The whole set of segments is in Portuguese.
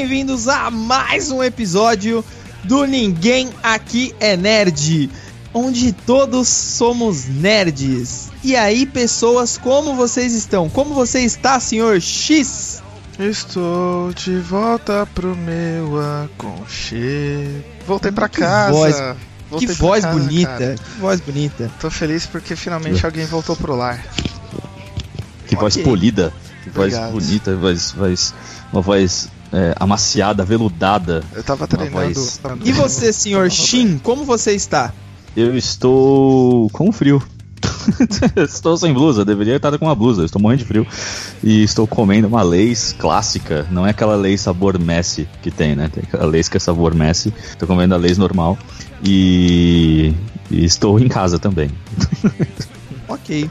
bem-vindos a mais um episódio do Ninguém Aqui é Nerd, onde todos somos nerds. E aí, pessoas, como vocês estão? Como você está, senhor X? Estou de volta pro meu aconchego. Voltei pra Que casa. voz- Voltei que pra voz casa, bonita, cara. que voz bonita. Tô feliz porque finalmente alguém voltou pro lar. Que voz Ok. polida, que voz Obrigado. bonita, voz, voz, uma voz é, amaciada, veludada. Eu tava treinando. voz- E você, senhor Shin, como você está? Eu estou com frio. estou sem blusa, deveria estar com uma blusa, estou morrendo de frio. E estou comendo uma Lays clássica, não é aquela Lays sabor Messi que tem, né? Tem aquela Lays que é sabor Messi. Estou comendo a Lays normal. E, e estou em casa também. Ok.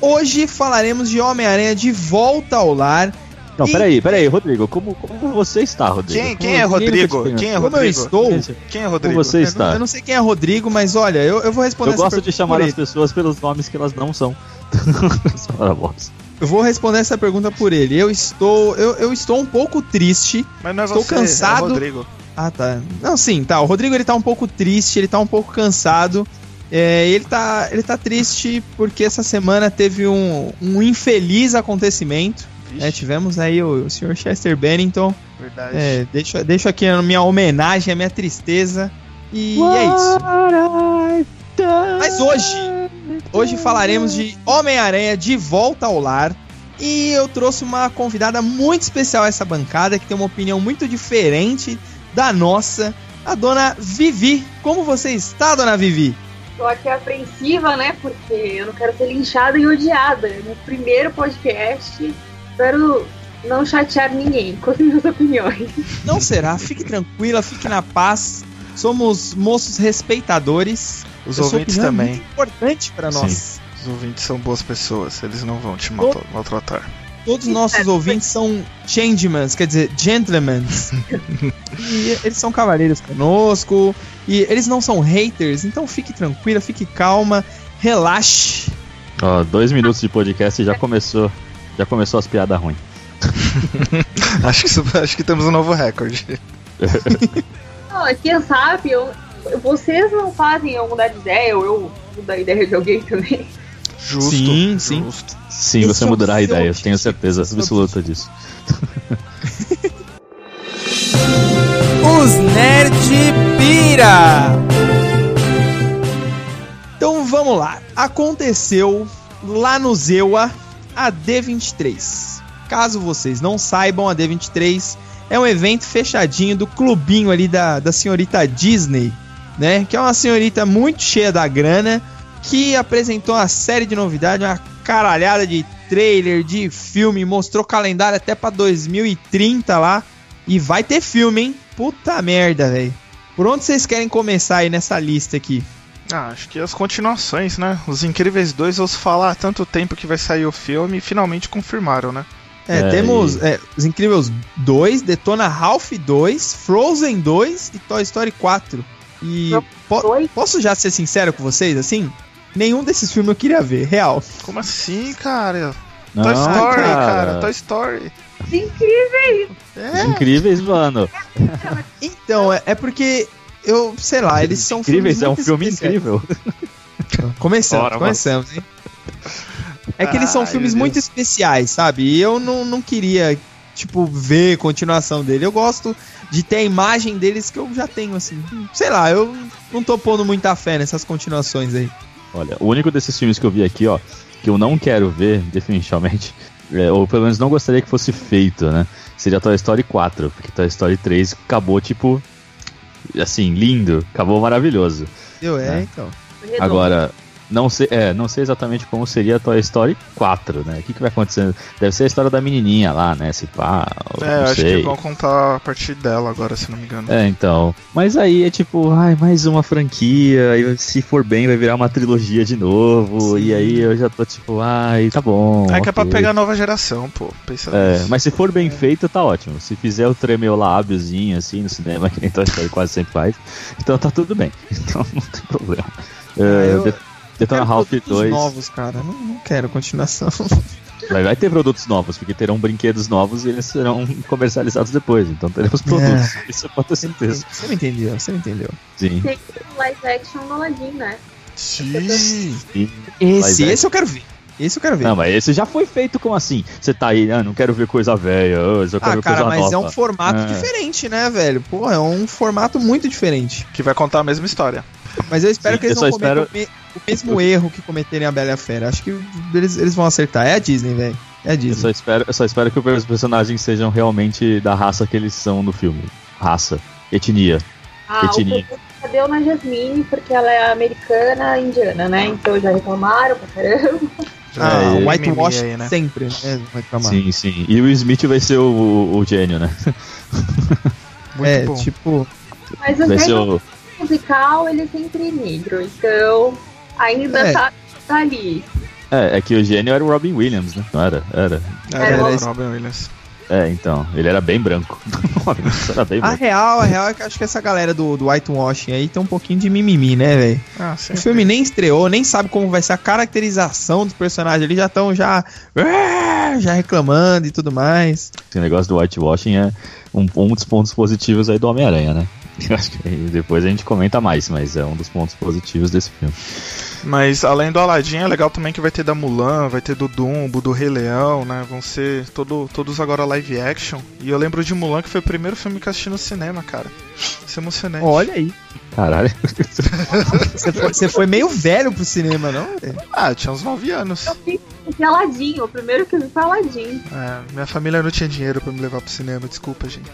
Hoje falaremos de Homem-Aranha de volta ao lar. Não, E- peraí, peraí, Rodrigo, como, como você está, Rodrigo? Quem, Como- quem é Rodrigo? Quem é Como eu Rodrigo? estou? Quem é Como Rodrigo? você Eu não, está? eu não sei quem é Rodrigo, mas olha, eu, eu vou responder Eu essa gosto de pergunta chamar por as ele. pessoas pelos nomes que elas não são. Eu vou responder essa pergunta por ele. Eu estou, eu, eu estou um pouco triste. Mas não é Estou você, cansado. é o Rodrigo. Ah, tá. Não, sim, tá. O Rodrigo ele tá um pouco triste, ele tá um pouco cansado. É, ele, tá, ele tá triste porque essa semana teve um, um infeliz acontecimento. Né? tivemos aí o, o Sr. Chester Bennington. verdade. É, deixo, deixo aqui a minha homenagem, a minha tristeza. E é isso. Mas hoje, hoje falaremos de Homem-Aranha de volta ao lar. E eu trouxe uma convidada muito especial a essa bancada, que tem uma opinião muito diferente da nossa, a dona Vivi. Como você está, dona Vivi? Tô aqui apreensiva, né? Porque eu não quero ser linchada e odiada. No primeiro podcast, espero não chatear ninguém com as minhas opiniões. Não será, fique tranquila, fique na paz. Somos moços respeitadores. Os sua ouvintes é também. muito importante para nós. Os ouvintes são boas pessoas. Eles não vão te maltra- maltratar. Todos os nossos ouvintes são changemans, quer dizer, gentlemen. e eles são cavaleiros conosco. E eles não são haters, então fique tranquila, fique calma, relaxe. Ó, dois minutos de podcast e já começou. Já começou as piadas ruins. acho, que, isso- acho que temos um novo recorde. Não, mas quem sabe, eu- vocês não fazem eu mudar de ideia, ou eu mudar a ideia de alguém também. Justo. Sim, sim. justo. Sim, Esse você mudará a ideia, eu tenho certeza absoluta disso. Os Nerd Pira! Então vamos lá. Aconteceu lá no Zewa a D23. Caso vocês não saibam, a D23 é um evento fechadinho do clubinho ali da, da senhorita Disney, né? Que é uma senhorita muito cheia da grana, que apresentou uma série de novidades, uma caralhada de trailer, de filme, mostrou calendário até pra 2030 lá. E vai ter filme, hein? Puta merda, velho. Por onde vocês querem começar aí nessa lista aqui? Ah, acho que as continuações, né? Os Incríveis 2, eu ouço falar há tanto tempo que vai sair o filme e finalmente confirmaram, né? É, É, temos é, Os Incríveis 2, Detona Ralph 2, Frozen 2 e Toy Story 4. E po- posso já ser sincero com vocês, assim? Nenhum desses filmes eu queria ver, real. Como assim, cara? Não, Toy Story, cara. cara. Toy Story. Incrível! Os incríveis, mano. Então, é, é porque eu, sei lá, eles são Incríveis filmes é um filme especiais. incrível. Começamos, Bora, começamos, hein? É que eles são Ai, filmes muito especiais, sabe? E eu não, não queria, tipo, ver continuação dele. Eu gosto de ter a imagem deles que eu já tenho, assim. Sei lá, eu não tô pondo muita fé nessas continuações aí. Olha, o único desses filmes que eu vi aqui, ó, que eu não quero ver, definitivamente, é, ou pelo menos não gostaria que fosse feito, né? Seria Toy Story 4, porque Toy Story 3 acabou, tipo, assim, lindo, acabou maravilhoso. Eu, é, É. então. Redondo. Agora, não sei, é, não sei exatamente como seria Toy Story 4, né? O que, que vai acontecer? Deve ser a história da menininha lá, né? Se pá, É, não acho sei. que vão contar a partir dela agora, se não me engano. É, então. Mas aí é tipo, ai, mais uma franquia, e se for bem vai virar uma trilogia de novo, Sim. e aí eu já tô tipo, ai, tá bom. É, que é pra pegar a nova geração, pô. Pensa É, nisso. mas se for bem feito, tá ótimo. Se fizer o tremer o lábiozinho assim no cinema, que nem Toy Story quase sempre faz, então tá tudo bem. Então não tem problema. É, Ah, eu- Detona Ralph produtos 2. novos, cara. Não, não quero continuação. Vai, vai ter produtos novos, porque terão brinquedos novos e eles serão comercializados depois. Então teremos produtos. Isso pode ter certeza. Você não entendeu, você não entendeu. Sim. Tem o live action do Aladdin, né? Sim. E- Esse, Live esse eu quero ver. Esse eu quero ver. Não, mas esse já foi feito como assim? Você tá aí, ah, não quero ver coisa velha, ah, só quero ah, ver cara, coisa mas nova. é um formato É. diferente, né, velho? Porra, é um formato muito diferente. Que vai contar a mesma história. Mas eu espero Sim, que eles eu não só cometam o me- o mesmo erro que cometerem a Bela e a Fera. Acho que eles, eles vão acertar. É a Disney, velho. É a Eu Disney. só, espero, eu só espero que os personagens sejam realmente da raça que eles são no filme. Raça, etnia. Ah, Etnia. o deu na Jasmine, porque ela é americana indiana, né? Então já reclamaram pra caramba. Ah, É, whitewash aí, né? sempre, né? Vai. Sim, sim. E o Smith vai ser o, o, o gênio, né? Muito é, bom. tipo, Mas Vai ser o. musical, ele é sempre negro. Então, ainda É. tá, tá ali. É, é que o gênio era o Robin Williams, né? Não era? Era. Era, Era o Robin Williams. É, então. Ele era bem branco. Era bem a branco. real, a real é que acho que essa galera do, do whitewashing aí tem um pouquinho de mimimi, né, velho? Ah, O filme nem estreou, nem sabe como vai ser a caracterização dos personagens. Eles já estão já, já reclamando e tudo mais. Esse negócio do whitewashing é um, um dos pontos positivos aí do Homem-Aranha, né? Eu acho que depois a gente comenta mais, mas é um dos pontos positivos desse filme. Mas além do Aladdin, é legal também que vai ter da Mulan, vai ter do Dumbo, do Rei Leão, né? Vão ser todo, todos agora live action. E eu lembro de Mulan, que foi o primeiro filme que eu assisti no cinema, cara. Isso é emocionante. Olha aí. Caralho. Você foi, você foi meio velho pro cinema, não? velho? Ah, tinha uns 9 anos. Eu esse Aladdin, o primeiro que eu vi foi Aladdin. É, minha família não tinha dinheiro pra me levar pro cinema, desculpa, gente.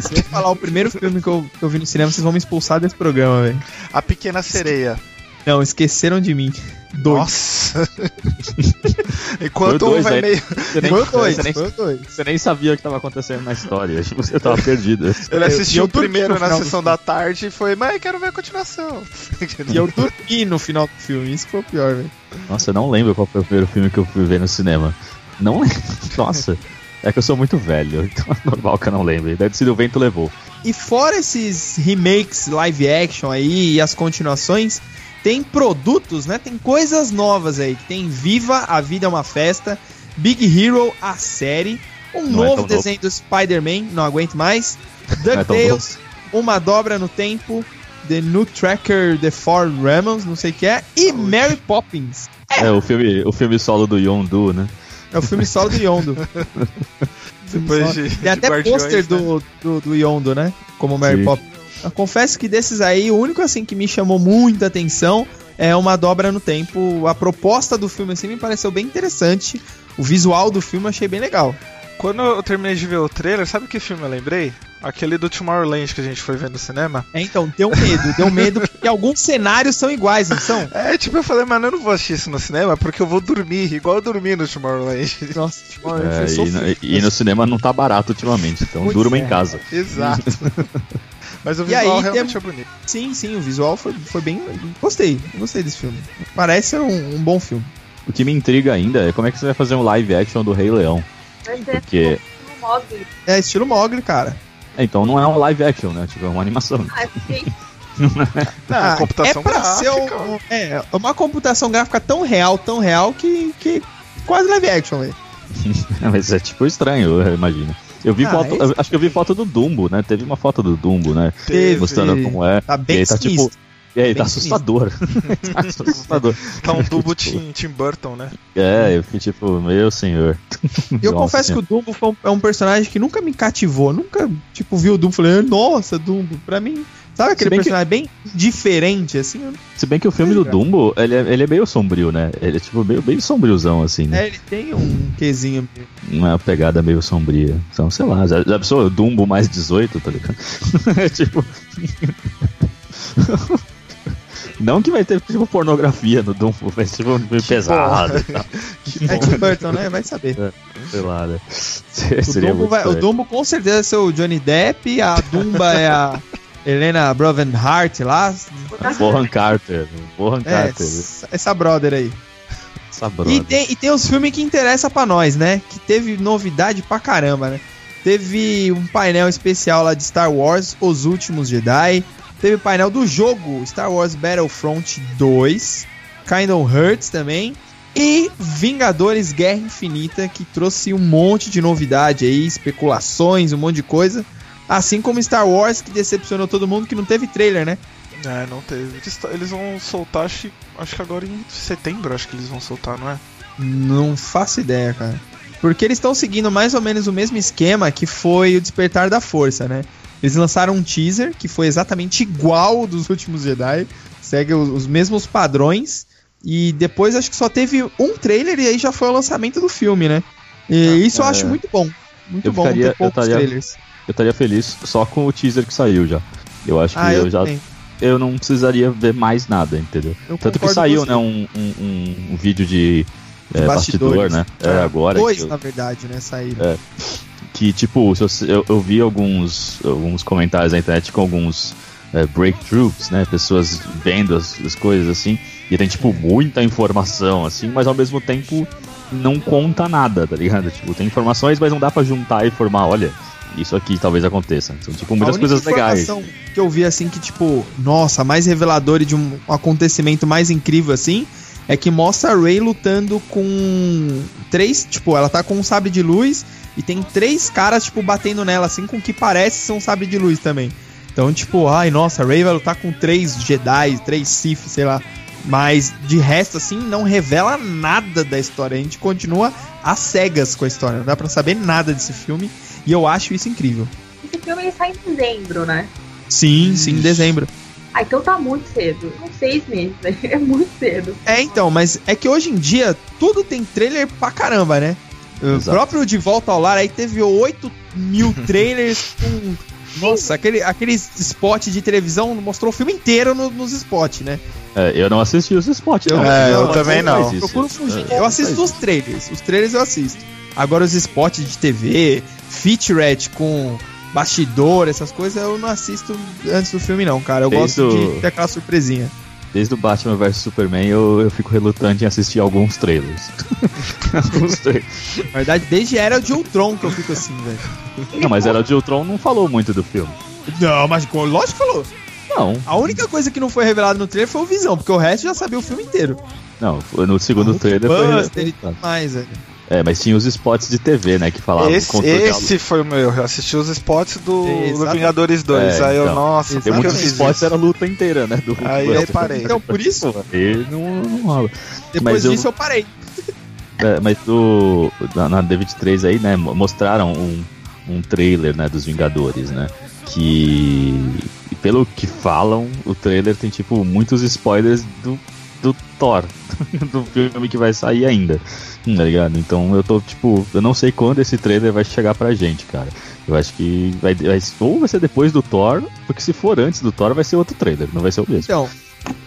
Se eu falar o primeiro filme que eu, que eu vi no cinema, vocês vão me expulsar desse programa, velho. A Pequena Sereia. Não, esqueceram de mim. Dois. Nossa! Enquanto Foi um dois, vai aí. meio. Você nem, Foi o dois, você nem- dois. você nem sabia o que estava acontecendo na história. Você tava perdido. Ele Eu- assistiu eu o primeiro na sessão da tarde e foi, mãe, quero ver a continuação. E eu dormi no final do filme, isso que foi o pior, velho. Nossa, eu não lembro qual foi o primeiro filme que eu fui ver no cinema. Não lembro. Nossa. É que eu sou muito velho, então é normal que eu não lembre. Deve ser o vento levou. E fora esses remakes live action aí e as continuações, tem produtos, né? Tem coisas novas aí. Tem Viva, A Vida é uma Festa, Big Hero, a série, um Não é novo tão desenho do Spider-Man, não aguento mais, é DuckTales, Uma Dobra no Tempo, The New Tracker, The Four Ramos, não sei o que é, e Mary Poppins. É, o filme, o filme solo do Yondu, né? É o filme solo do Yondo. Depois de- Tem de até Guardiões, pôster né? do, do, do Yondo, né? Como Mary Sim. Poppins. Eu confesso que desses aí, o único assim que me chamou muita atenção é uma dobra no tempo. A proposta do filme assim me pareceu bem interessante. O visual do filme eu achei bem legal. Quando eu terminei de ver o trailer, sabe que filme eu lembrei? Aquele do Tomorrowland que a gente foi ver no cinema. É, então, deu medo, deu medo porque alguns cenários são iguais, não são? É, tipo, eu falei, mano, eu não vou assistir isso no cinema porque eu vou dormir, igual eu dormi no Tomorrowland. Nossa, tipo, eu É, fui e, e no cinema não tá barato ultimamente, então Pois durma é. em casa. Exato. Mas o visual aí, realmente tem- é bonito. Sim, sim, o visual foi, foi bem. Gostei, gostei desse filme. Parece ser um, um bom filme. O que me intriga ainda é como é que você vai fazer um live action do Rei Leão. Porque. É estilo Mogli, cara. É, então não é um live action, né? Tipo, é uma animação. Ah, sim. Ah, computação é pra gráfica. ser um- é, uma computação gráfica tão real, tão real que, que quase live action, velho. Mas é tipo estranho, eu imagino. Eu vi Ah, foto, é eu acho que eu vi foto do Dumbo, né? Teve uma foto do Dumbo, né? Teve. Mostrando como é. Tá bem e aí tá tipo. E aí, Bem tá assustador. tá assustador. Tá um tubo Tim, Tim Burton, né? É, eu fiquei tipo, meu senhor. E eu Nossa confesso que o Dumbo foi um, é um personagem que nunca me cativou. Nunca, tipo, vi o Dumbo e falei, nossa, Dumbo. Pra mim, sabe aquele bem que- personagem bem diferente, assim? Se bem que o filme do. Dumbo, ele é, ele é meio sombrio, né? Ele é tipo meio, bem sombriozão, assim, né? É, ele tem um quezinho. Uma pegada meio sombria. Então, sei lá, já, já pensou Dumbo mais 18, tá ligado? É tipo. Não que vai ter tipo pornografia no Dumbo, mas tipo meio pesado. É Tim Burton, né? Vai saber. Sei lá, né? O Seria Dumbo, muito vai- o. Dumbo com certeza é seu Johnny Depp, a Dumba é a Helena Broven Hart lá. Bohan Carter. Bohan É, Carter. essa, brother aí. Essa E brother. tem, e tem os filmes que interessam pra nós, né? Que teve novidade pra caramba, né? Teve um painel especial lá de Star Wars, Os Últimos Jedi. Teve painel do jogo Star Wars Battlefront 2. Kingdom Hearts também. E Vingadores Guerra Infinita, que trouxe um monte de novidade aí, especulações, um monte de coisa. Assim como Star Wars, que decepcionou todo mundo, que não teve trailer, né? É, não teve. Eles, eles vão soltar, acho, acho que agora em setembro, acho que eles vão soltar, não é? Não faço ideia, cara. Porque eles estão seguindo mais ou menos o mesmo esquema que foi o Despertar da Força, né? Eles lançaram um teaser que foi exatamente igual ao dos últimos Jedi, segue os, os mesmos padrões. E depois acho que só teve um trailer e aí já foi o lançamento do filme, né? E Ah, isso eu é. acho muito bom. Muito Eu bom ficaria- ter poucos eu estaria- trailers. Eu estaria feliz só com o teaser que saiu já. Eu acho que Ah, eu, eu, já. Eu não precisaria ver mais nada, entendeu? Eu Tanto que saiu, né, um, um, um- vídeo de, é, bastidor, né? É, É, agora. Dois, que eu- na verdade, né? Saíram. É. que tipo, eu, eu vi alguns, alguns comentários na internet com alguns é, breakthroughs, né? Pessoas vendo as, as coisas assim, e tem tipo muita informação, assim, mas ao mesmo tempo não conta nada, tá ligado? Tipo, tem informações, mas não dá pra juntar e formar, olha, isso aqui talvez aconteça. São tipo muitas a coisas legais. que eu vi assim que, tipo, nossa, mais revelador e de um acontecimento mais incrível assim, é que mostra a Rey lutando com três, tipo, ela tá com um sabre de luz e tem três caras, tipo, batendo nela, assim, com o que parece ser um sabre de luz também. Então, tipo, ai, nossa, a Rey vai lutar com três Jedi, três Sith, sei lá. Mas de resto, assim, não revela nada da história. A gente continua às cegas com a história. Não dá pra saber nada desse filme. E eu acho isso incrível. Esse filme ele sai em dezembro, né? Sim, sim, em dezembro. Ah, então tá muito cedo. São seis meses, né? É muito cedo. É, então, mas é que hoje em dia tudo tem trailer pra caramba, né? O Exato. próprio De Volta ao Lar aí teve 8 mil trailers com. Nossa, aquele, aquele spot de televisão mostrou o filme inteiro no- nos spots, né? É, eu não assisti os spots. Eu- não. É, eu não, também Não. Procuro fugir. É, Eu assisto faz os trailers. Os trailers eu assisto. Agora os spots de TV, featurette com bastidor, essas coisas, eu não assisto antes do filme, não, cara. Eu Desde gosto de ter aquela surpresinha. Desde o Batman vs Superman eu, eu fico relutante em assistir alguns trailers. alguns trailers. Na verdade, desde Era de Ultron que eu fico assim, velho. Não, mas era o Ultron não falou muito do filme. Não, mas lógico que falou. Não, A única coisa que não foi revelada no trailer foi o Visão, porque o resto já sabia o filme inteiro. não, foi no segundo trailer foi. Buster e tudo mais, velho. É, mas tinha os spots de TV, né, que falavam Esse, esse foi o meu. Eu assisti os spots do, do Exatamente. Vingadores 2. É, aí eu, então. nossa, Tem eu Muitos spots isso? era a luta inteira, né? Do Aí eu parei. Então, por isso, aí não, não rola. depois mas eu- disso eu parei. É, mas o, na, na D23 aí, né, mo- mostraram um, um trailer, né, dos Vingadores, né, que, e pelo que falam, o trailer tem, tipo, muitos spoilers do, do Thor, do filme que vai sair ainda, tá ligado? Então eu tô, tipo, eu não sei quando esse trailer vai chegar pra gente, cara. Eu acho que vai, vai, ou vai ser depois do Thor, porque se for antes do Thor vai ser outro trailer, não vai ser o mesmo. Então,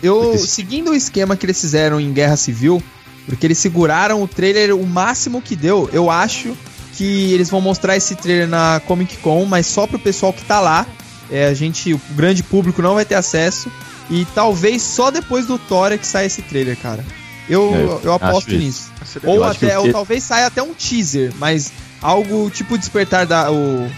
eu, seguindo o esquema que eles fizeram em Guerra Civil, porque eles seguraram o trailer o máximo que deu, eu acho que eles vão mostrar esse trailer na Comic Con, mas só pro pessoal que tá lá. É, a gente, o grande público não vai ter acesso. E talvez só depois do Thor é que sai esse trailer, cara. Eu, É, eu aposto acho isso. nisso. Ou, Eu que até, o que- ou talvez saia até um teaser, mas algo tipo despertar da, o-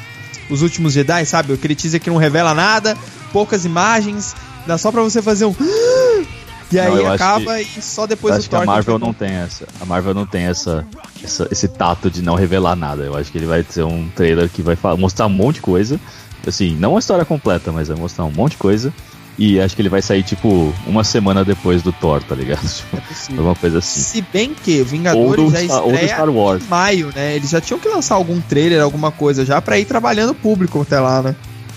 os últimos Jedi, sabe? Aquele teaser que não revela nada, poucas imagens, dá só pra você fazer um. E Não, aí eu acho acaba e só depois Eu acho que a Thor. Marvel gente vai não tem essa. A Marvel não tem essa, essa- esse tato de não revelar nada. Eu acho que ele vai ser um trailer que vai mostrar um monte de coisa. Assim, não a história completa, mas vai mostrar um monte de coisa. E acho que ele vai sair, tipo, uma semana depois do Thor, tá ligado? Tipo, É possível. alguma coisa assim. Se bem que Ou Vingadores do, já Star, ou do estreia Star Wars. em maio, né? Eles já tinham que lançar algum trailer, alguma coisa já pra ir trabalhando o público até lá, né?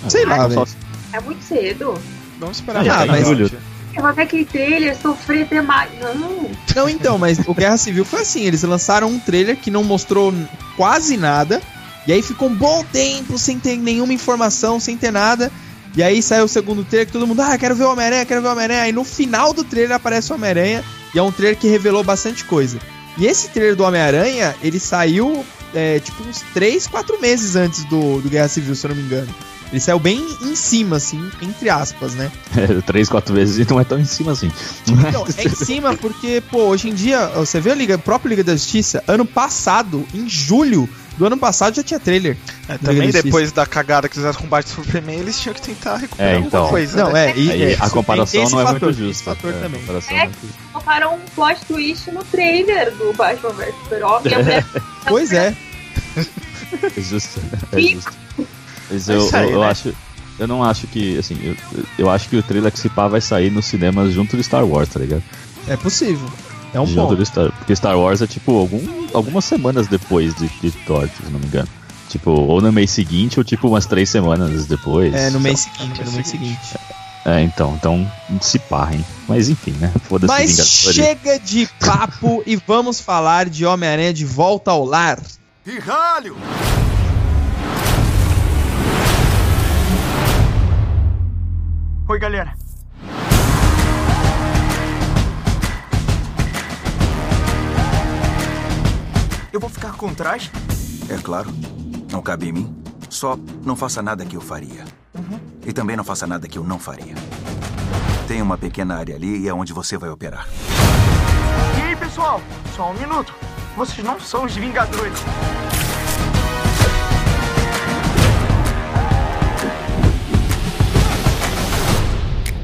Sei lá, Só- velho. É muito cedo. Vamos esperar Ah, tá em julho. Eu vou ver aquele trailer, sofrer até mais. Não. Não, então, mas o Guerra Civil foi assim: eles lançaram um trailer que não mostrou quase nada, e aí ficou um bom tempo sem ter nenhuma informação, sem ter nada. E aí saiu o segundo trailer que todo mundo, ah, quero ver o Homem-Aranha, quero ver o Homem-Aranha. Aí no final do trailer aparece o Homem-Aranha, e é um trailer que revelou bastante coisa. E esse trailer do Homem-Aranha, ele saiu é, tipo uns 3, 4 meses antes do, do Guerra Civil, se eu não me engano. Ele saiu bem em cima, assim, entre aspas, né? Três, quatro vezes e não é tão em cima assim. Então, é em cima porque, pô, hoje em dia, você vê a Liga, a própria Liga da Justiça, ano passado, em julho, do ano passado já tinha trailer. É, também depois da cagada que fizeram com o Batman Superman, eles tinham que tentar recuperar É, então. alguma coisa. Não, né? é, e, é, a comparação não é fator, muito justa. Esse fator É, a também. comparação É. é Colocaram um plot twist no trailer do Batman vs Super-Homem. Pois é. É justo. É justo. Mas eu, sair, eu, eu né? acho. Eu não acho que, assim, eu, eu acho que o trailer que se pá vai sair nos cinemas junto do Star Wars, tá ligado? É possível. É um junto ponto. do Star, porque Star Wars é tipo algum, algumas semanas depois de, de Thor, se não me engano. Tipo, ou no mês seguinte, ou tipo umas três semanas depois. É, no mês seguinte, no no mês seguinte. É, então, então se hein? Mas enfim, né? Foda-se Mas chega de papo e vamos falar de Homem-Aranha de volta ao lar. Pirralho! Oi, galera. Eu vou ficar com trás? É claro. Não cabe em mim. Só não faça nada que eu faria. E também não faça nada que eu não faria. Tem uma pequena área ali e é onde você vai operar. E aí, pessoal? Só um minuto. Vocês não são os Vingadores.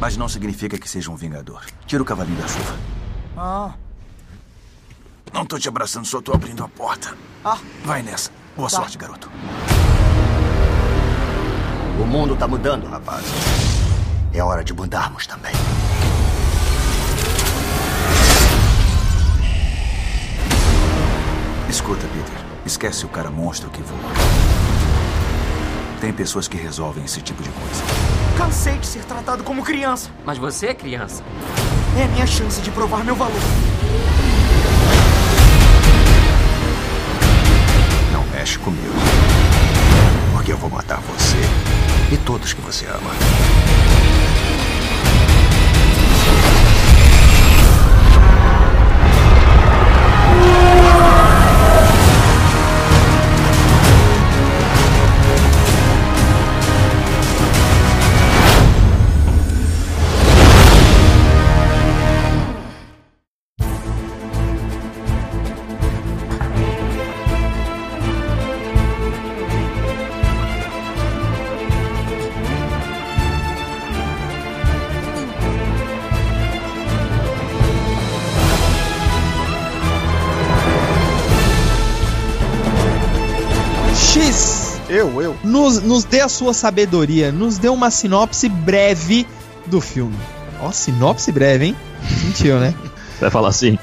Mas não significa que seja um vingador. Tira o cavalinho da chuva. Ah. Não tô te abraçando, só tô abrindo a porta. Ah. Vai nessa. Boa sorte, garoto. O mundo tá mudando, rapaz. É hora de mudarmos também. Escuta, Peter. Esquece o cara monstro que voa. Tem pessoas que resolvem esse tipo de coisa. Cansei de ser tratado como criança. Mas você é criança. É a minha chance de provar meu valor. Mexe comigo. Porque eu vou matar você e todos que você ama. Eu, eu. nos, nos dê a sua sabedoria, nos dê uma sinopse breve do filme. Ó, sinopse breve, hein? Mentiu, né? Vai falar assim: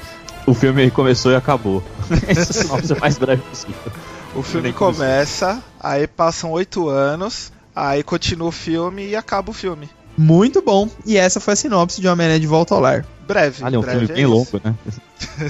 o filme começou e acabou. Essa sinopse é mais breve possível. O filme começa, aí passam oito anos, aí continua o filme e acaba o filme. Muito bom. E essa foi a sinopse de Homem-Aranha de volta ao lar. Breve. Olha, é um breve filme é bem isso. longo, né?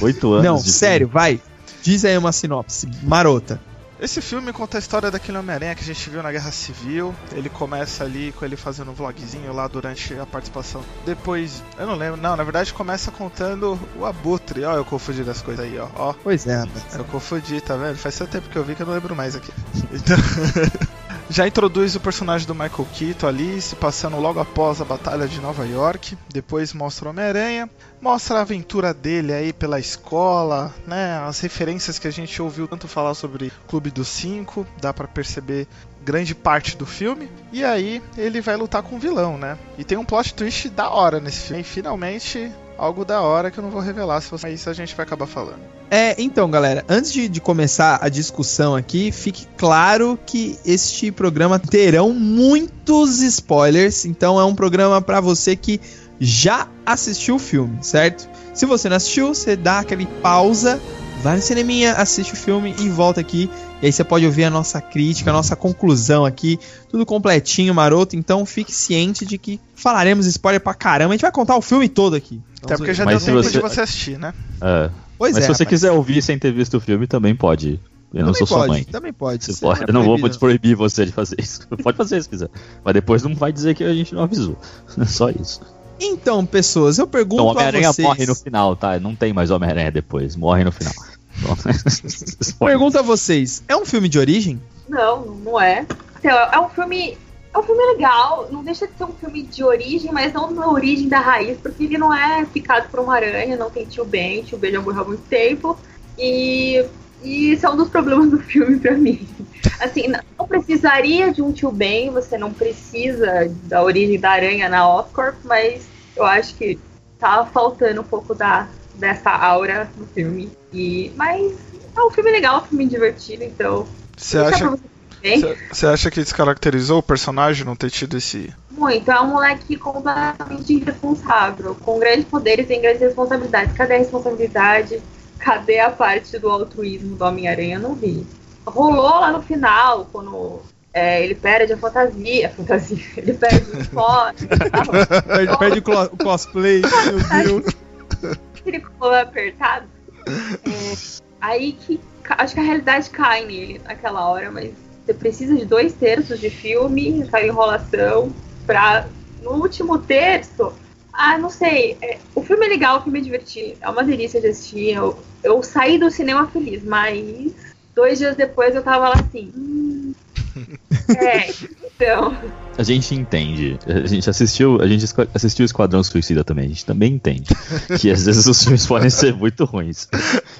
Oito anos. Não, de sério, vai. Diz aí uma sinopse marota. Esse filme conta a história daquele Homem-Aranha que a gente viu na Guerra Civil. Ele começa ali com ele fazendo um vlogzinho lá durante a participação. Depois, eu não lembro, não, na verdade começa contando o Abutre. Ó, eu confundi das coisas aí, ó. ó. Pois é, rapaz. Eu confundi, tá vendo? Faz tanto tempo que eu vi que eu não lembro mais aqui. Então, já introduz o personagem do Michael Keaton ali, se passando logo após a Batalha de Nova York. Depois mostra o Homem-Aranha, mostra a aventura dele aí pela escola, né? As referências que a gente ouviu tanto falar sobre Clube dos Cinco, dá pra perceber grande parte do filme. E aí ele vai lutar com o vilão, né? E tem um plot twist da hora nesse filme. E finalmente algo da hora que eu não vou revelar, se você... isso a gente vai acabar falando. É, então, galera, antes de, de começar a discussão aqui, fique claro que este programa terão muitos spoilers. Então, é um programa pra você que já assistiu o filme, certo? Se você não assistiu, você dá aquele pausa, vai no cineminha, assiste o filme e volta aqui. E aí você pode ouvir a nossa crítica, a nossa conclusão aqui, tudo completinho, maroto. Então, fique ciente de que falaremos spoiler pra caramba. A gente vai contar o filme todo aqui. Até porque já Mas deu tempo você- de você assistir, né? É. Pois Mas é, se você rapaz. quiser ouvir sem ter visto o filme, também pode. Eu não Também sou sua pode, mãe. Também pode. Você pode. é Eu não vou proibido. proibir você de fazer isso. Pode fazer se quiser. Mas depois não vai dizer que a gente não avisou. Só isso. Então, pessoas, eu pergunto Então, a Homem-Aranha vocês. morre no final, tá? Não tem mais Homem-Aranha depois. Morre no final. Então. Pergunto a vocês, é um filme de origem? Não, não é. Então, é um filme. É um filme legal, não deixa de ser um filme de origem, mas não na origem da raiz, porque ele não é picado por uma aranha, não tem tio Ben, tio Ben já morreu há muito tempo. E E isso é um dos problemas do filme pra mim. Assim, não precisaria de um tio Ben, você não precisa da origem da aranha na Oscorp, mas eu acho que tava faltando um pouco da, dessa aura no filme. E, mas é um filme legal, um filme divertido, então. Você acha, você acha que descaracterizou o personagem não ter tido esse. Muito, é um moleque completamente irresponsável. Com grandes poderes e grandes responsabilidades. Cadê a responsabilidade? Cadê a parte do altruísmo do Homem-Aranha? Eu não vi. Rolou lá no final, quando é, ele perde a fantasia, a fantasia, ele perde o foto. perde, perde o cosplay, meu Deus. Ele ficou apertado. É, aí que acho que a realidade cai nele naquela hora, mas você precisa de dois terços de filme, aquela enrolação, pra no último terço. Ah, não sei. É, o filme é legal, o filme é divertido. É uma delícia de assistir. Eu, eu saí do cinema feliz, mas dois dias depois eu tava lá assim. Hum, é, então. A gente entende. A gente assistiu, a gente assistiu Esquadrão Suicida também. A gente também entende que às vezes os filmes podem ser muito ruins.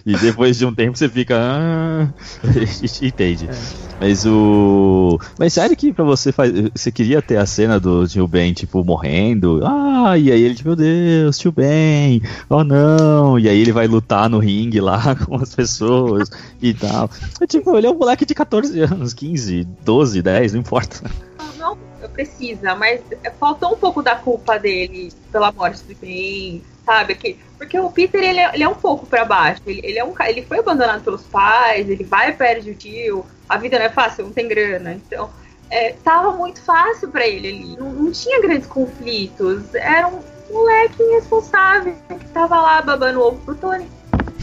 E depois de um tempo você fica, ah, a gente entende. É. Mas o, mas sério que para você faz, você queria ter a cena do tio Ben tipo morrendo? Ah, e aí ele tipo, meu Deus, tio Ben. Oh não. E aí ele vai lutar no ringue lá com as pessoas e tal. É, tipo, ele é um moleque de 14 anos, 15, 12, 10, não importa precisa, mas faltou um pouco da culpa dele pela morte do Ben, sabe? Que, porque o Peter, ele é, ele é um pouco para baixo. Ele, ele, é um, ele foi abandonado pelos pais, ele vai e perde o tio. A vida não é fácil, não tem grana. Então, é, tava muito fácil para ele ali. Não, não, tinha grandes conflitos. Era um moleque irresponsável que tava lá babando ovo pro Tony.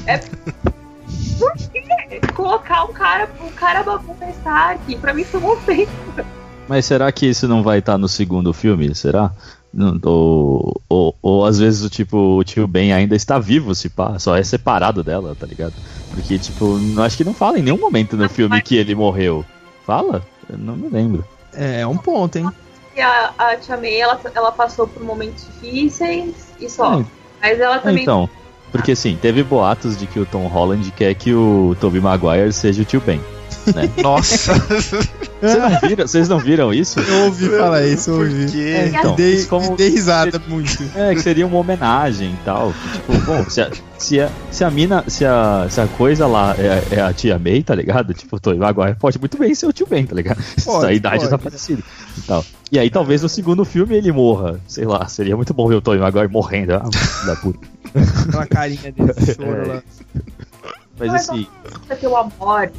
É. Por quê? Colocar um cara, um cara babu aqui, pra mim foi uma ofensa. Mas será que isso não vai estar tá no segundo filme? Será? Ou, ou, ou, às vezes o tipo, o tio Ben ainda está vivo, se pá, só é separado dela, tá ligado? Porque, tipo, acho que não fala em nenhum momento no filme que ele morreu. Fala? Eu não me lembro. É, é um ponto, hein? E a, a Tia May, ela, ela passou por momentos difíceis e só. É. Mas ela também. Então, porque assim, teve boatos de que o Tom Holland quer que o Tobey Maguire seja o tio Ben. Né? Nossa! Vocês não, viram, vocês não viram isso? Eu ouvi falar isso, eu ouvi. É, então, dei, como, dei risada muito. É, que seria uma homenagem e tal. tipo, bom, se a, se a, se a mina, se a, se a coisa lá é, é a tia May, tá ligado? Tipo, Tony Maguire pode muito bem ser o tio Ben, tá ligado? Pode, a idade pode. tá parecida e tal. E aí talvez no segundo filme ele morra. Sei lá, seria muito bom ver o Tony Maguire morrendo. Ah, da puta. Aquela carinha dele choro é. lá. Mas assim. Uma morte.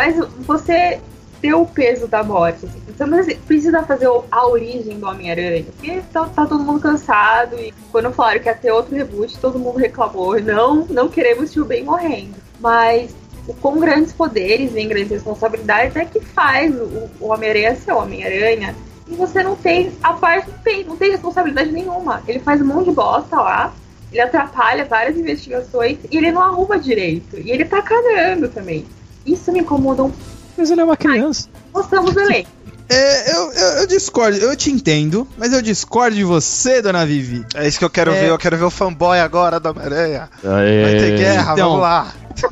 Mas você ter o peso da morte. Assim. Você não precisa fazer a origem do Homem-Aranha, porque tá, tá, todo mundo cansado. E quando falaram que ia ter outro reboot, todo mundo reclamou. Não, não queremos Tio Ben morrendo. Mas com grandes poderes vem grandes responsabilidades é que faz o, o Homem-Aranha ser Homem-Aranha. E você não tem. A parte não tem, não tem responsabilidade nenhuma. Ele faz um monte de bosta lá. Ele atrapalha várias investigações e ele não arruma direito. E ele tá cagando também. Isso me incomoda um Mas ele é uma criança. Gostamos do elenco. É, eu, eu, eu, discordo, eu te entendo, mas eu discordo de você, dona Vivi. É isso que eu quero é... ver, eu quero ver o fanboy agora da Homem-Aranha. Vai ter guerra, então, vamos lá.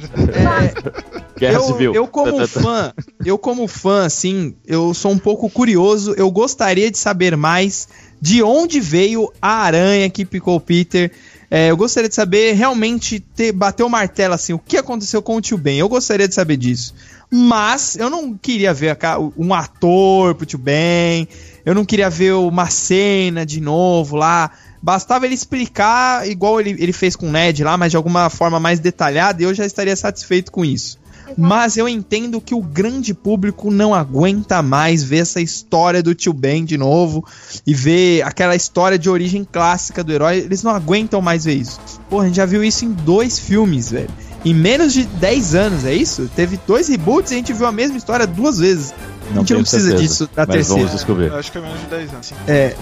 É, guerra eu, civil. Eu como fã, eu como fã, assim, eu sou um pouco curioso, eu gostaria de saber mais de onde veio a aranha que picou o Peter. É, eu gostaria de saber realmente ter, bater o martelo assim, o que aconteceu com o tio Ben. Eu gostaria de saber disso. Mas eu não queria ver um ator pro tio Ben. Eu não queria ver uma cena de novo lá. Bastava ele explicar, igual ele, ele fez com o Ned lá, mas de alguma forma mais detalhada, e eu já estaria satisfeito com isso. Mas eu entendo que o grande público não aguenta mais ver essa história do tio Ben de novo e ver aquela história de origem clássica do herói. Eles não aguentam mais ver isso. Pô, a gente já viu isso em dois filmes, velho. Em menos de 10 anos, é isso? Teve dois reboots e a gente viu a mesma história duas vezes. Não a gente não precisa certeza, disso da terceira. Vamos descobrir. Eu acho que é menos de 10 anos. É.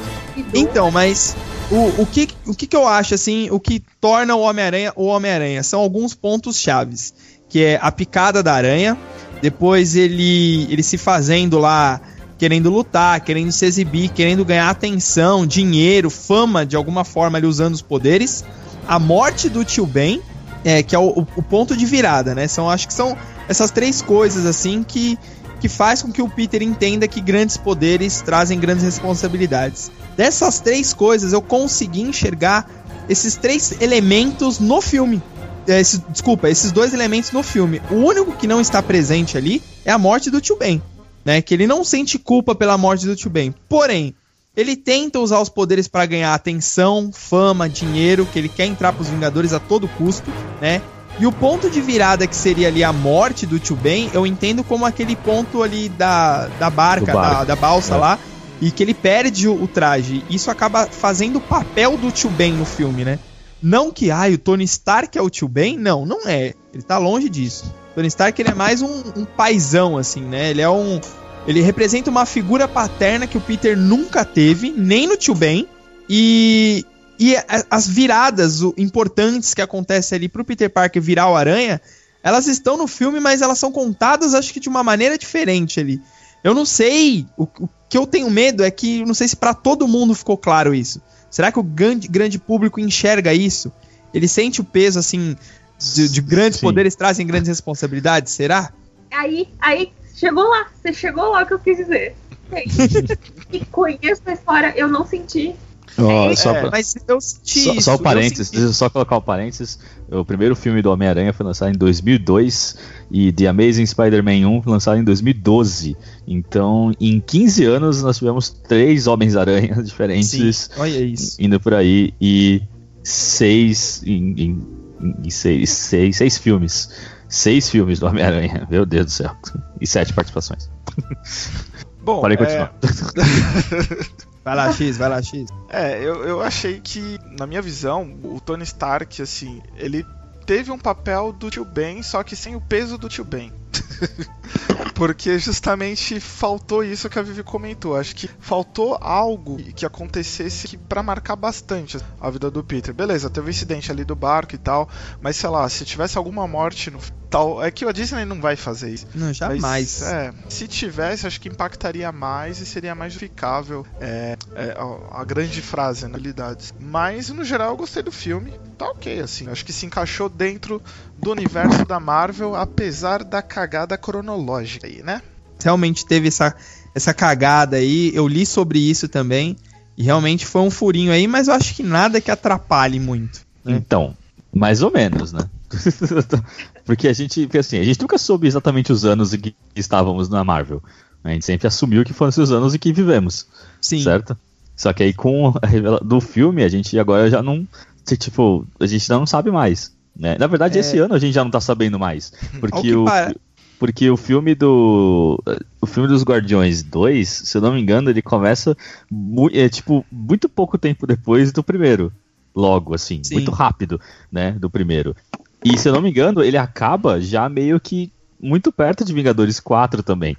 Então, mas o, o, que, o que, que eu acho, assim, o que torna o Homem-Aranha o Homem-Aranha são alguns pontos chaves que é a picada da aranha. Depois ele, ele se fazendo lá, querendo lutar, querendo se exibir, querendo ganhar atenção, dinheiro, fama de alguma forma ali usando os poderes. A morte do tio Ben É, que é o, o, o ponto de virada, né? São, acho que são essas três coisas, assim, que, que faz com que o Peter entenda que grandes poderes trazem grandes responsabilidades. Dessas três coisas, eu consegui enxergar esses três elementos no filme. É, esse, desculpa, esses dois elementos no filme. O único que não está presente ali é a morte do tio Ben. Né, que ele não sente culpa pela morte do tio Ben. Porém, ele tenta usar os poderes para ganhar atenção, fama, dinheiro, que ele quer entrar pros Vingadores a todo custo, né? E o ponto de virada que seria ali a morte do tio Ben, eu entendo como aquele ponto ali da, da barca, da, da, balsa é. lá, e que ele perde o, o, traje. Isso acaba fazendo o papel do tio Ben no filme, né? Não que, ai, o Tony Stark é o tio Ben, não, não é. Ele tá longe disso. Tony Stark ele é mais um, um paizão, assim, né? Ele é um. Ele representa uma figura paterna que o Peter nunca teve, nem no tio Ben. E, e as viradas importantes que acontecem ali pro Peter Parker virar o Aranha, elas estão no filme, mas elas são contadas, acho que de uma maneira diferente ali. Eu não sei. O, o que eu tenho medo é que, não sei se para todo mundo ficou claro isso. Será que o grande, grande público enxerga isso? Ele sente o peso, assim, de, de grandes Sim. poderes trazem grandes responsabilidades? Será? Aí, aí, chegou lá. Você chegou lá que eu quis dizer. e conheço a história, eu não senti. Oh, é, só pra, mas eu senti só, isso, só o parênteses, deixa eu só colocar o parênteses. O primeiro filme do Homem-Aranha foi lançado em 2002 e The Amazing Spider-Man 1 foi lançado em 2012. Então, em 15 anos, nós tivemos três Homens-Aranha diferentes indo por aí e seis, em, em, em seis, seis, seis filmes. Seis filmes do Homem-Aranha, meu Deus do céu. E sete participações. Bom, Pode continuar. É... Vai lá, X, vai lá, X. É, eu, eu achei que, na minha visão, o Tony Stark, assim, ele teve um papel do tio Ben, só que sem o peso do tio Ben. Porque justamente faltou isso que a Vivi comentou. Acho que faltou algo que acontecesse para marcar bastante a vida do Peter. Beleza, teve um incidente ali do barco e tal, mas sei lá, se tivesse alguma morte no tal, é que a Disney não vai fazer isso. Não, jamais. Mas, é, se tivesse, acho que impactaria mais e seria mais justificável é, é, a, a, grande frase, né? Mas no geral eu gostei do filme. Tá ok, assim. Acho que se encaixou dentro do universo da Marvel, apesar da cagada cronológica aí, né? Realmente teve essa, essa cagada aí, eu li sobre isso também, e realmente foi um furinho aí, mas eu acho que nada que atrapalhe muito. Né? Então, mais ou menos, né? porque a gente, porque assim, a gente nunca soube exatamente os anos em que estávamos na Marvel. A gente sempre assumiu que foram os anos em que vivemos. Sim. Certo? Só que aí com a revela do filme, a gente agora já não. Tipo, a gente não sabe mais. Né? Na verdade, é... esse ano a gente já não tá sabendo mais. Porque o. Porque o filme do. O filme dos Guardiões 2, se eu não me engano, ele começa é, tipo, muito pouco tempo depois do primeiro. Logo, assim, Sim. muito rápido, né? Do primeiro. E se eu não me engano, ele acaba já meio que muito perto de Vingadores 4 também.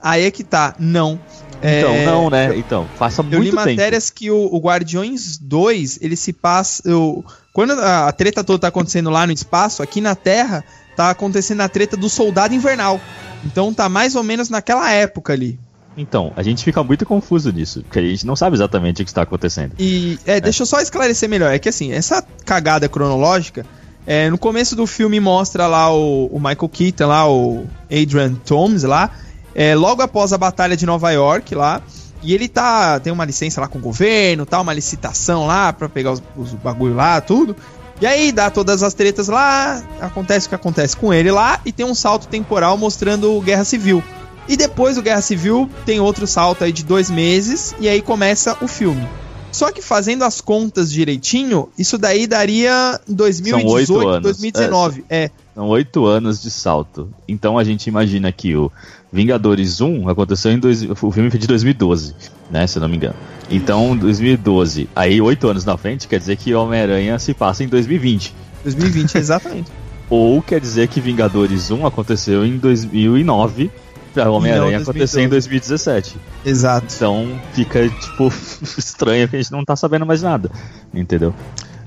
Aí é que tá, não. Então, é... não, né? Então, faça muito tempo. Eu li matérias que o, o, Guardiões 2, ele se passa. Eu, quando a, a treta toda tá acontecendo lá no espaço, aqui na Terra, tá acontecendo a treta do Soldado Invernal. Então tá mais ou menos naquela época ali. Então, a gente fica muito confuso nisso, porque a gente não sabe exatamente o que está acontecendo. E, é, é. deixa eu só esclarecer melhor, é que assim, essa cagada cronológica, é, no começo do filme mostra lá o, o Michael Keaton, lá, o Adrian Thomas lá, é, logo após a batalha de Nova York lá, e ele tá. Tem uma licença lá com o governo, tal, uma licitação lá para pegar os, os bagulho lá, tudo. E aí dá todas as tretas lá, acontece o que acontece com ele lá, e tem um salto temporal mostrando Guerra Civil. E depois do Guerra Civil tem outro salto aí de dois meses, e aí começa o filme. Só que fazendo as contas direitinho, isso daí daria 2018, 2019. É. é. São oito anos de salto. Então a gente imagina que o Vingadores 1 aconteceu em dois, o filme foi de 2012, né, se eu não me engano. Então 2012, aí oito anos na frente, quer dizer que Homem-Aranha se passa em 2020. 2020, exatamente. Ou quer dizer que Vingadores 1 aconteceu em 2009 pra Homem-Aranha acontecer em 2017. Exato. Então fica, tipo, estranho que a gente não tá sabendo mais nada. Entendeu?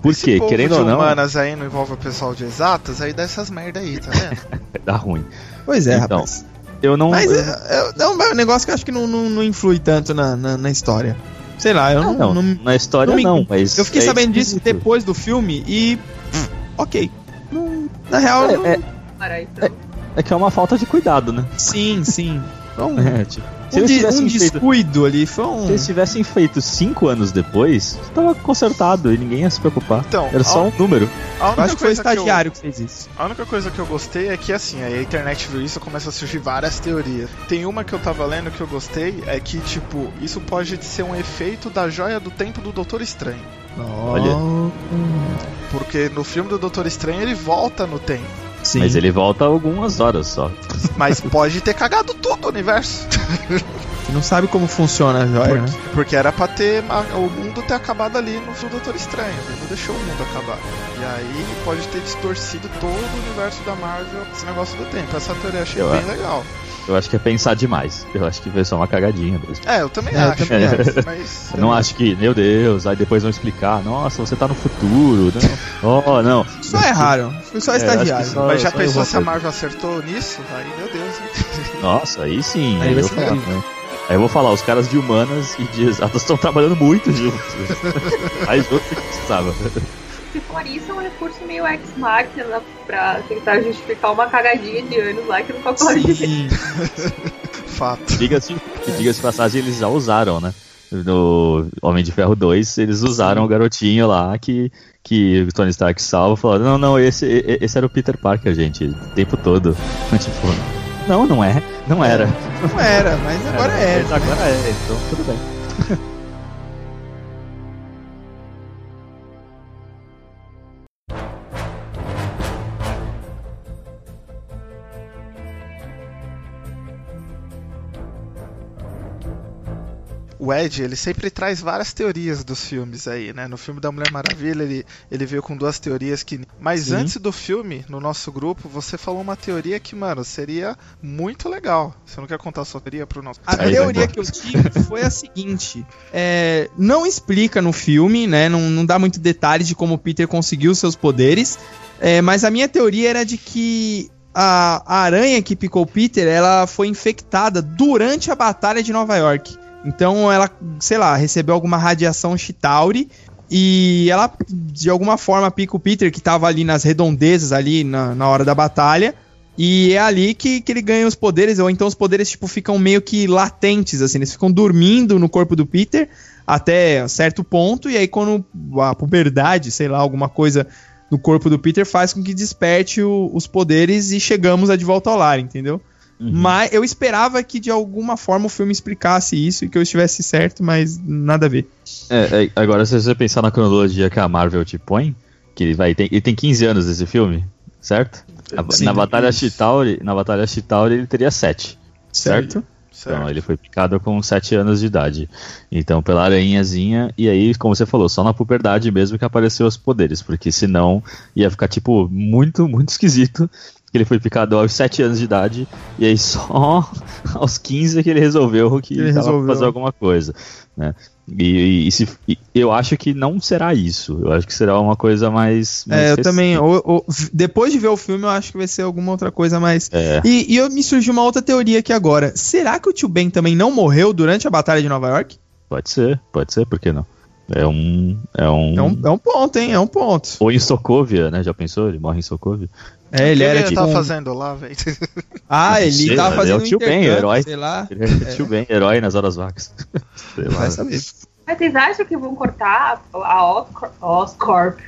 Por quê? Querendo ou não. humanas aí não envolve o pessoal de exatas, aí dá essas merda aí, tá vendo? dá ruim. Pois é, então, rapaz. Eu não. Mas é, é, é, um negócio que eu acho que não, não, não influi tanto na, na, na, história. Sei lá, eu não. não, não na história não, me... mas. Eu fiquei é sabendo disso depois do filme e. ok. Não- na real, É, não- é, Para, então. É que é uma falta de cuidado, né? sim, sim. Foi um, É, tipo, se um, eles tivessem um feito descuido ali, foi um... Se eles tivessem feito cinco anos depois, tava consertado e ninguém ia se preocupar. Então, Era só a, um número. a Eu única acho que foi o coisa que eu- estagiário que fez isso. A única coisa que eu gostei é que assim, aí a internet viu isso, começa a surgir várias teorias. Tem uma que eu tava lendo que eu gostei, é que, tipo, isso pode ser um efeito da joia do tempo do Doutor Estranho. Olha. Porque no filme do Doutor Estranho ele volta no tempo. Sim. Mas ele volta algumas horas só. Mas pode ter cagado tudo o universo. Não sabe como funciona a joia, né? Porque, porque era pra ter o mundo ter acabado ali no filme do Doutor Estranho. Ele não deixou o mundo acabar. E aí pode ter distorcido todo o universo da Marvel esse negócio do tempo. Essa teoria eu achei Eu bem acho. legal. Eu acho que é pensar demais. Eu acho que foi só uma cagadinha mesmo. É, eu também É, eu acho. também acho. Mas. Eu não acho que, meu Deus, aí depois vão explicar, nossa, você tá no futuro. Não. Oh, não. Só erraram. Foi só É, estagiário. só- Mas já pensou se a Marvel acertou nisso? Aí, meu Deus, hein? Nossa, aí sim. Aí Aí, vai eu vou falar, né? Aí eu vou falar, os caras de humanas e de exatas estão trabalhando muito juntos. Mais juntos que precisava. Se for isso, é um recurso meio ex-máquina pra tentar justificar uma cagadinha de anos lá que nunca pode Sim. Fato. Diga-se diga de passagem, eles já usaram, né? No Homem de Ferro 2, eles usaram o garotinho lá que, que o Tony Stark salva falando, não, não, esse, esse era o Peter Parker, gente, o tempo todo. tipo, não, não é, não era. Não era, mas agora é. Mas agora é, então tudo bem. O Ed, ele sempre traz várias teorias dos filmes aí, né? No filme da Mulher Maravilha, ele, ele veio com duas teorias que. Mas Sim. antes do filme, no nosso grupo, você falou uma teoria que, mano, seria muito legal. Você não quer contar a sua teoria pro nosso. A Aí teoria que eu tive foi a seguinte: é, não explica no filme, né? Não, não dá muito detalhes de como o Peter conseguiu seus poderes. é, mas a minha teoria era de que a, a aranha que picou Peter, ela foi infectada durante a batalha de Nova York. Então ela, sei lá, recebeu alguma radiação Chitauri e ela de alguma forma pica o Peter que tava ali nas redondezas ali na, na hora da batalha. E é ali que, que ele ganha os poderes, ou então os poderes, tipo, ficam meio que latentes, assim, eles ficam dormindo no corpo do Peter até certo ponto, e aí quando a puberdade, sei lá, alguma coisa no corpo do Peter faz com que desperte o- os poderes e chegamos a de volta ao lar, entendeu? Uhum. Mas eu esperava que de alguma forma o filme explicasse isso e que eu estivesse certo, mas nada a ver. É, é, agora, se você pensar na cronologia que a Marvel te põe, que ele vai tem, ele tem 15 anos esse filme, certo? A- Sim. na Batalha Chitauri, na Batalha Chitauri ele teria 7, certo? Então, Certo. ele foi picado com 7 anos de idade. Então, pela aranhazinha, e aí, como você falou, só na puberdade mesmo que apareceu os poderes, porque senão ia ficar, tipo, muito, muito esquisito. Que Ele foi picado aos 7 anos de idade, e aí só aos 15 que ele resolveu que Ele resolveu. fazer alguma coisa. Né? E, e- e se- e eu acho que não será isso. Eu acho que será uma coisa mais. mais É, eu recente. também. o- o- depois de ver o filme, eu acho que vai ser alguma outra coisa mais. É. E, e eu, me surgiu uma outra teoria aqui agora. Será que o tio Ben também não morreu durante a Batalha de Nova York? Pode ser, pode ser, por que não? É um. É um. É um, é um ponto, hein? É um ponto. Ou em Sokovia, né? Já pensou? Ele morre em Sokovia. É, ele O que era ele tipo. tá um- fazendo lá, velho? Ah, ele Sei, tava mas é fazendo o tio Ben, herói. Sei lá. Ele é tio bem, herói nas horas vagas. Sei lá. Vai saber. Mas vocês acham que vão cortar a, Oscorp, Oscorp,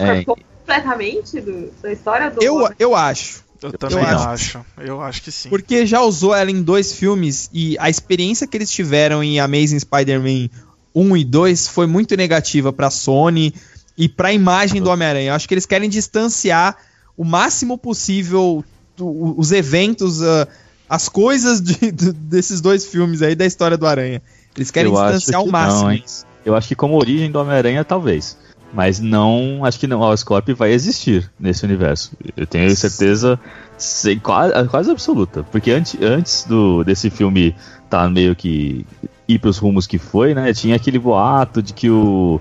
É. completamente do- da história do Eu, eu acho. Eu também acho. acho. Eu acho que sim. Porque já usou ela em dois filmes e a experiência que eles tiveram em Amazing Spider-Man 1 e 2 foi muito negativa pra Sony e pra imagem do Homem-Aranha. Eu acho que eles querem distanciar o máximo possível os eventos, ah, as coisas de- do- desses dois filmes aí da história do Aranha. Eles querem Eu distanciar que o máximo. não? Eu acho que como origem do Homem-Aranha, talvez. Mas não. Acho que não. A Oscorp vai existir nesse universo. Eu tenho certeza sei, quase, quase absoluta. Porque antes, antes do, desse filme tá meio que ir pros rumos que foi, né? Tinha aquele boato de que o.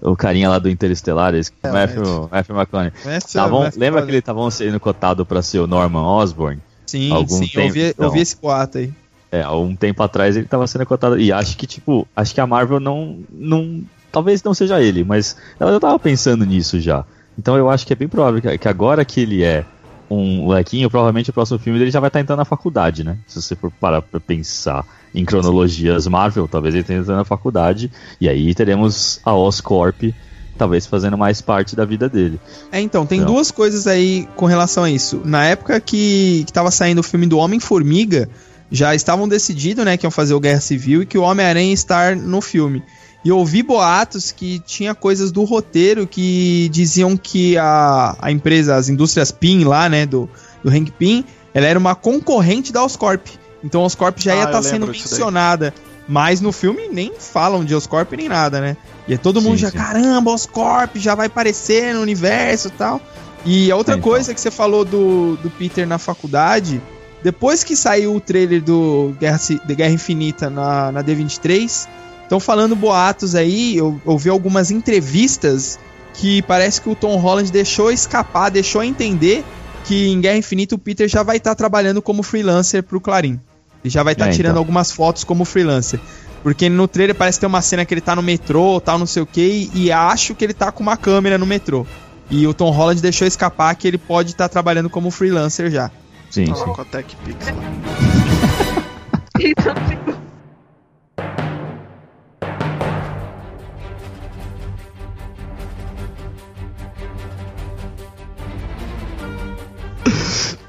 O carinha lá do Interestelar, esse É, Matthew, Matthew McConaughey. Tavam, essa- lembra que ele estavam sendo cotado pra ser o Norman Osborn? Sim, algum sim, eu tempo, vi, eu então. vi esse boato aí. É, há um tempo atrás ele tava sendo cotado. E acho que, tipo, acho que a Marvel não. não talvez não seja ele, mas ela já tava pensando nisso já. Então eu acho que é bem provável que, que agora que ele é um molequinho, provavelmente o próximo filme dele já vai estar entrando na faculdade, né? Se você for parar pra pensar em cronologias Marvel, talvez ele esteja entrando na faculdade, e aí teremos a Oscorp talvez fazendo mais parte da vida dele. É, então, tem Não. duas coisas aí com relação a isso. Na época que, que tava saindo o filme do Homem-Formiga, já estavam decididos, né, que iam fazer o Guerra Civil e que o Homem-Aranha ia estar no filme. E eu ouvi boatos que tinha coisas do roteiro que diziam que a, a empresa, as indústrias PIN lá, né, do, do Hank Pym, ela era uma concorrente da Oscorp. Então a Oscorp já Ah, ia estar sendo disso daí. mencionada. Mas no filme nem falam de Oscorp nem nada, né? E aí todo mundo Sim, já, sim. caramba, Oscorp já vai aparecer no universo e tal. E a outra É, então. coisa que você falou do, do Peter na faculdade, depois que saiu o trailer do Guerra, de Guerra Infinita na, na D23, estão falando boatos aí, eu ouvi algumas entrevistas que parece que o Tom Holland deixou escapar, deixou entender que em Guerra Infinita o Peter já vai estar trabalhando como freelancer pro Clarim. Ele já vai estar É, tirando então. algumas fotos como freelancer. Porque no trailer parece ter uma cena que ele tá no metrô, tal, não sei o que, e acho que ele tá com uma câmera no metrô. E o Tom Holland deixou escapar que ele pode estar trabalhando como freelancer já. Sim, Tava sim. com a Tech Pix lá.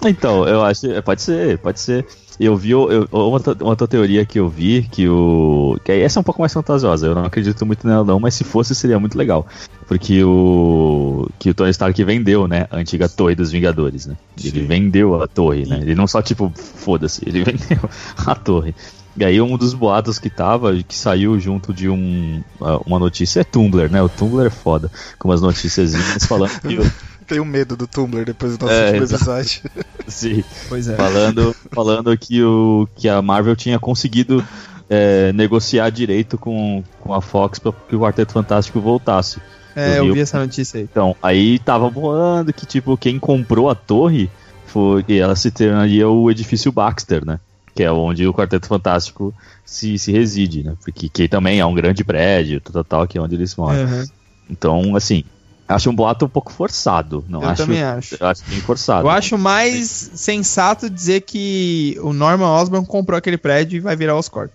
Então, eu acho. é, Pode ser, pode ser. Eu vi eu, uma, outra- uma outra teoria que eu vi, que o. Que essa é um pouco mais fantasiosa, eu não acredito muito nela, não, mas se fosse seria muito legal. Porque o. Que o Tony Stark vendeu, né? A antiga torre dos Vingadores, né? Ele Sim. vendeu a torre, né? Ele não só, tipo, foda-se, ele vendeu a torre. E aí um dos boatos que tava, que saiu junto de um, uma notícia, é Tumblr, né? O Tumblr é foda, com umas noticiazinhas falando que Tenho medo do Tumblr depois do nosso É, último episódio. sim, Pois é. falando, falando que, o, que a Marvel tinha conseguido é, negociar direito com, com a Fox para que o Quarteto Fantástico voltasse. É, eu eu vi essa notícia aí. Então, aí tava voando que, tipo, quem comprou a torre foi. E ela se tornaria o edifício Baxter, né? Que é onde o Quarteto Fantástico se, se reside, né? Porque que também é um grande prédio, tal, tal, tal, que é onde eles moram. Uhum. Então, assim, acho um boato um pouco forçado. Não Eu acho, também acho. Eu acho bem forçado. Eu acho mais sensato dizer que o Norman Osborn comprou aquele prédio e vai virar Oscorp.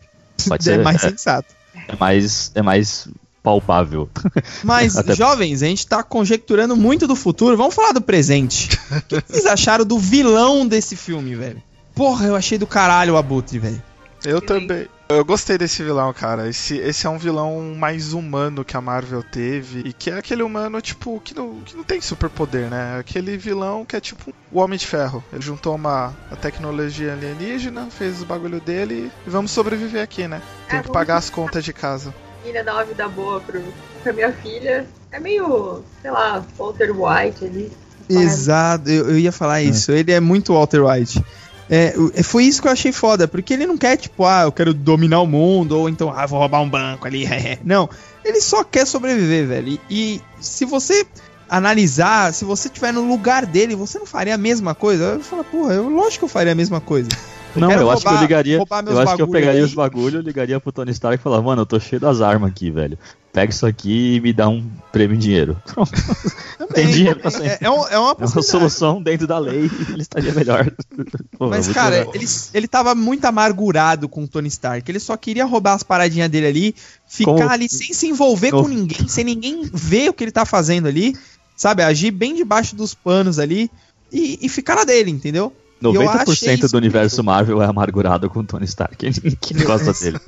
Pode é ser, mais é. sensato. É mais, é mais palpável. Mas, Até- jovens, a gente tá conjecturando muito do futuro. Vamos falar do presente. O que vocês acharam do vilão desse filme, velho? Porra, eu achei do caralho o Abutre, velho. Eu também. Eu gostei desse vilão, cara. Esse, esse é um vilão mais humano que a Marvel teve. E que é aquele humano, tipo, que não, que não tem superpoder, né? Aquele vilão que é tipo o Homem de Ferro. Ele juntou uma a tecnologia alienígena, fez o bagulho dele e vamos sobreviver aqui, né? Tem É, que vamos pagar as contas de casa. filha dar uma vida boa pro, pra minha filha. É meio, sei lá, Walter White ali. Exato, eu, eu ia falar isso. Ele é muito Walter White. É, é, foi isso que eu achei foda, porque ele não quer, tipo, ah, eu quero dominar o mundo, ou então, ah, vou roubar um banco ali. não, ele só quer sobreviver, velho. E, e se você analisar, se você estiver no lugar dele, você não faria a mesma coisa? Eu falo, porra, eu, lógico que eu faria a mesma coisa. Não, quero eu acho que eu roubar- ligaria. roubar Eu acho que eu pegaria aí. os bagulho, eu ligaria pro Tony Stark e falar, mano, eu tô cheio das armas aqui, velho. Pega isso aqui e me dá um prêmio em dinheiro. Pronto. Tem dinheiro pra sempre. É, é, um- é uma É uma solução dentro da lei ele estaria melhor. Pô, Mas, cara, ele, ele tava muito amargurado com o Tony Stark. Ele só queria roubar as paradinhas dele ali, ficar Como- ali sem se envolver Como- com ninguém, sem ninguém ver o que ele tá fazendo ali, sabe? Agir bem debaixo dos panos ali e, e ficar na dele, entendeu? E eu achei 90% isso do universo. Marvel é amargurado com o Tony Stark. Ninguém gosta dele.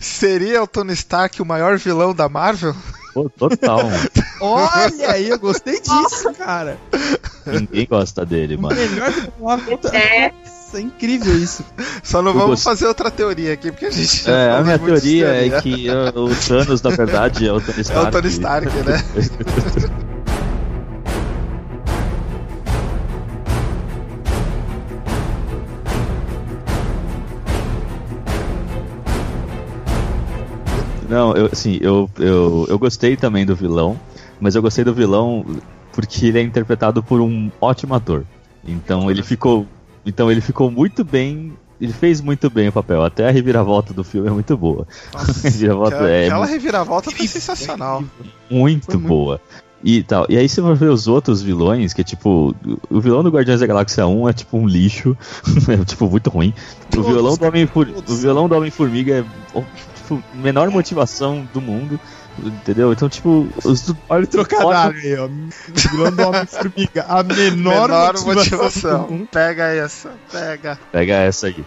Seria o Tony Stark o maior vilão da Marvel? Pô, total. Olha aí, eu gostei disso, cara. Ninguém gosta dele, O mano. melhor do Marvel. É. Nossa, é incrível isso. Só não Eu vamos gost- fazer outra teoria aqui, porque a gente já É, a minha teoria é que o Thanos, na verdade, é o Tony É Stark. o Tony Stark, né? Não, eu, assim, eu, eu, eu gostei também do vilão, mas eu gostei do vilão porque ele é interpretado por um ótimo ator. Então ele ficou, então ele ficou muito bem ele fez muito bem o papel. Até a reviravolta do filme é muito boa. Nossa, A reviravolta aquela, é aquela reviravolta foi sensacional. muito Foi muito- boa. E tal. E aí você vai ver os outros vilões, que é tipo. O vilão do Guardiões da Galáxia 1 é tipo um lixo. é tipo muito ruim. O Todos, violão do Homem. O vilão do Homem-Formiga é tipo, menor motivação do mundo. Entendeu? Então, tipo, os do Olha o trocadilho aí, ó. O vilão do Homem-Formiga. A menor, Menor motivação. motivação. Pega essa, pega. Pega essa aí.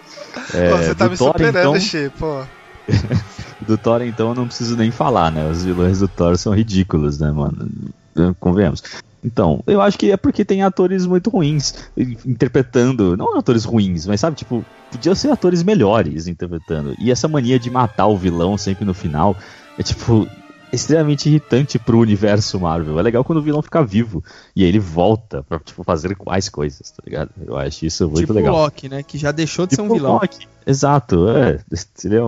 É, Pô, você tá do me Thor, superando, então, Xê, pô. do Thor, então, eu não preciso nem falar, né? Os vilões do Thor são ridículos, né, mano? Convenhamos. Então, eu acho que é porque tem atores muito ruins interpretando. Não atores ruins, mas sabe, tipo, podiam ser atores melhores interpretando. E essa mania de matar o vilão sempre no final é, tipo, extremamente irritante pro universo Marvel. É legal quando o vilão fica vivo e aí ele volta pra, tipo, fazer mais coisas, tá ligado? Eu acho isso muito Tipo o legal. Loki, né? Que já deixou de ser um Tipo vilão. Loki. Exato, é.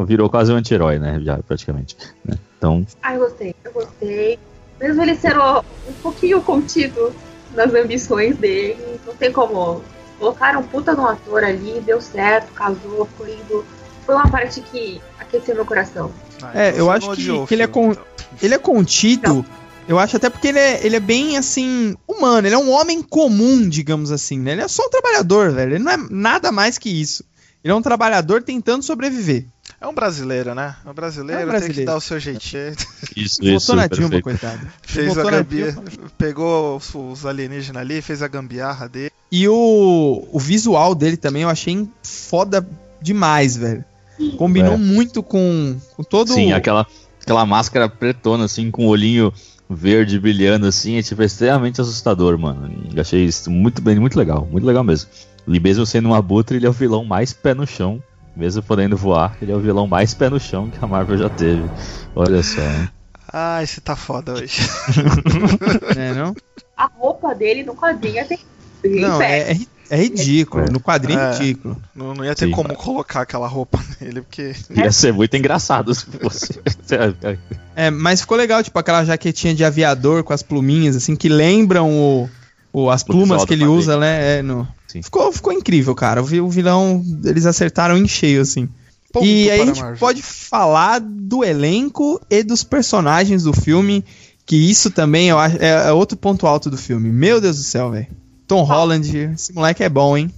Virou quase um anti-herói, né? Já, praticamente. né? Então, Ah, eu gostei, eu gostei. Mesmo ele sendo um pouquinho contido nas ambições dele, não tem como. Colocaram um puta no ator ali, deu certo, casou, ficou lindo. Foi uma parte que aqueceu meu coração. Ah, É, então eu acho não que- que ele é com- então. Ele é contido. Eu acho até porque ele é, ele é bem assim, humano, ele é um homem comum, digamos assim, né? Ele é só um trabalhador, velho. Ele não é nada mais que isso. Ele é um trabalhador tentando sobreviver. É um brasileiro, né? É um brasileiro, É um tem que brasileiro. dar o seu jeitinho. isso, isso. na Dilma, perfeito. coitado. Fez a Votou na gambia, Dilma. pegou os, os alienígenas ali, fez a gambiarra dele. E o, o visual dele também eu achei foda demais, velho. Combinou É. muito com, com todo Sim, aquela, aquela máscara pretona, assim, com o olhinho verde brilhando, assim, é tipo extremamente assustador, mano. Eu achei isso muito bem, muito legal, muito legal mesmo. E mesmo sendo um abutre, ele é o vilão mais pé no chão. Mesmo podendo voar, ele é o vilão mais pé no chão que a Marvel já teve. Olha só, hein? Ah, esse tá foda hoje. né, não? A roupa dele no quadrinho é terrível. Não, é, é, é ridículo. No quadrinho é É. ridículo. Não, não ia ter Sim. como colocar aquela roupa nele, porque. Ia ser muito engraçado se fosse. É, mas ficou legal, tipo, aquela jaquetinha de aviador com as pluminhas, assim, que lembram o, o- as plumas que ele usa, né? É, no... Sim. ficou, ficou incrível, cara. O, vi- o vilão, eles acertaram em cheio, assim. Ponto e aí a gente Marvel. pode falar do elenco e dos personagens do filme, que isso também eu acho, é, é outro ponto alto do filme. Meu Deus do céu, velho. Tom Holland, esse moleque é bom, hein?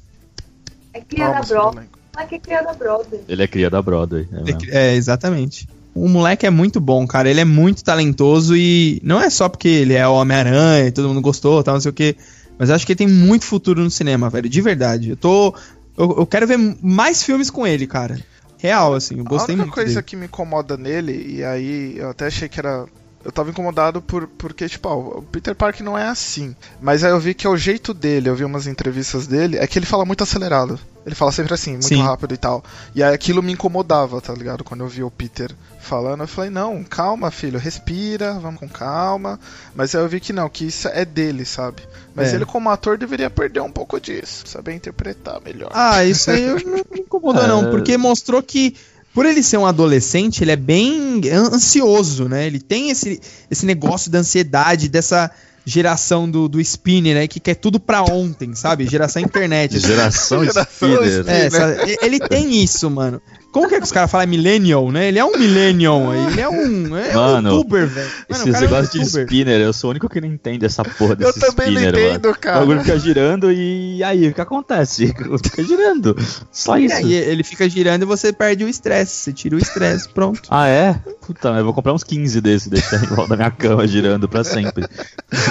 É criada Palmas pro Broadway. elenco. Mas que é criada Broadway. Ele é cria da Broadway. É mesmo. É, exatamente. O moleque é muito bom, cara. Ele é muito talentoso e não é só porque ele é o Homem-Aranha e todo mundo gostou, tal, não sei o quê. Mas acho que ele tem muito futuro no cinema, velho. De verdade. Eu tô. Eu, eu quero ver mais filmes com ele, cara. Real, assim. Eu gostei a única muito. coisa dele. que me incomoda nele, e aí eu até achei que era. Eu tava incomodado por, porque, tipo, ó, o Peter Parker não é assim. Mas aí eu vi que é o jeito dele, eu vi umas entrevistas dele, é que ele fala muito acelerado. Ele fala sempre assim, muito Sim. rápido e tal. E aí aquilo me incomodava, tá ligado? Quando eu vi o Peter falando, eu falei, não, calma, filho, respira, vamos com calma. Mas aí eu vi que não, que isso é dele, sabe? Mas É. ele como ator deveria perder um pouco disso, saber interpretar melhor. Ah, isso aí eu não me incomodou, É. não. Porque mostrou que. Por ele ser um adolescente, ele é bem an- ansioso, né? Ele tem esse, esse negócio da ansiedade, dessa geração do, do Spinner, né? Que quer tudo pra ontem, sabe? Geração internet. Geração Geração Speeder. É, essa- e- ele tem isso, mano. Como que é que os caras falam millennial, né? Ele é um millennial aí. Ele é um, é Mano, um youtuber, velho. Mano, o Esses cara é um negócios de youtuber. spinner, eu sou o único que não entende essa porra eu desse também spinner, não mano. entendo, O cara. bagulho fica girando e aí o que acontece? Fica girando. Só E isso. aí ele fica girando e você perde o estresse. Você tira o estresse, pronto. Ah, é? Puta, mas eu vou comprar uns 15 desses, deixar em volta da minha cama girando pra sempre.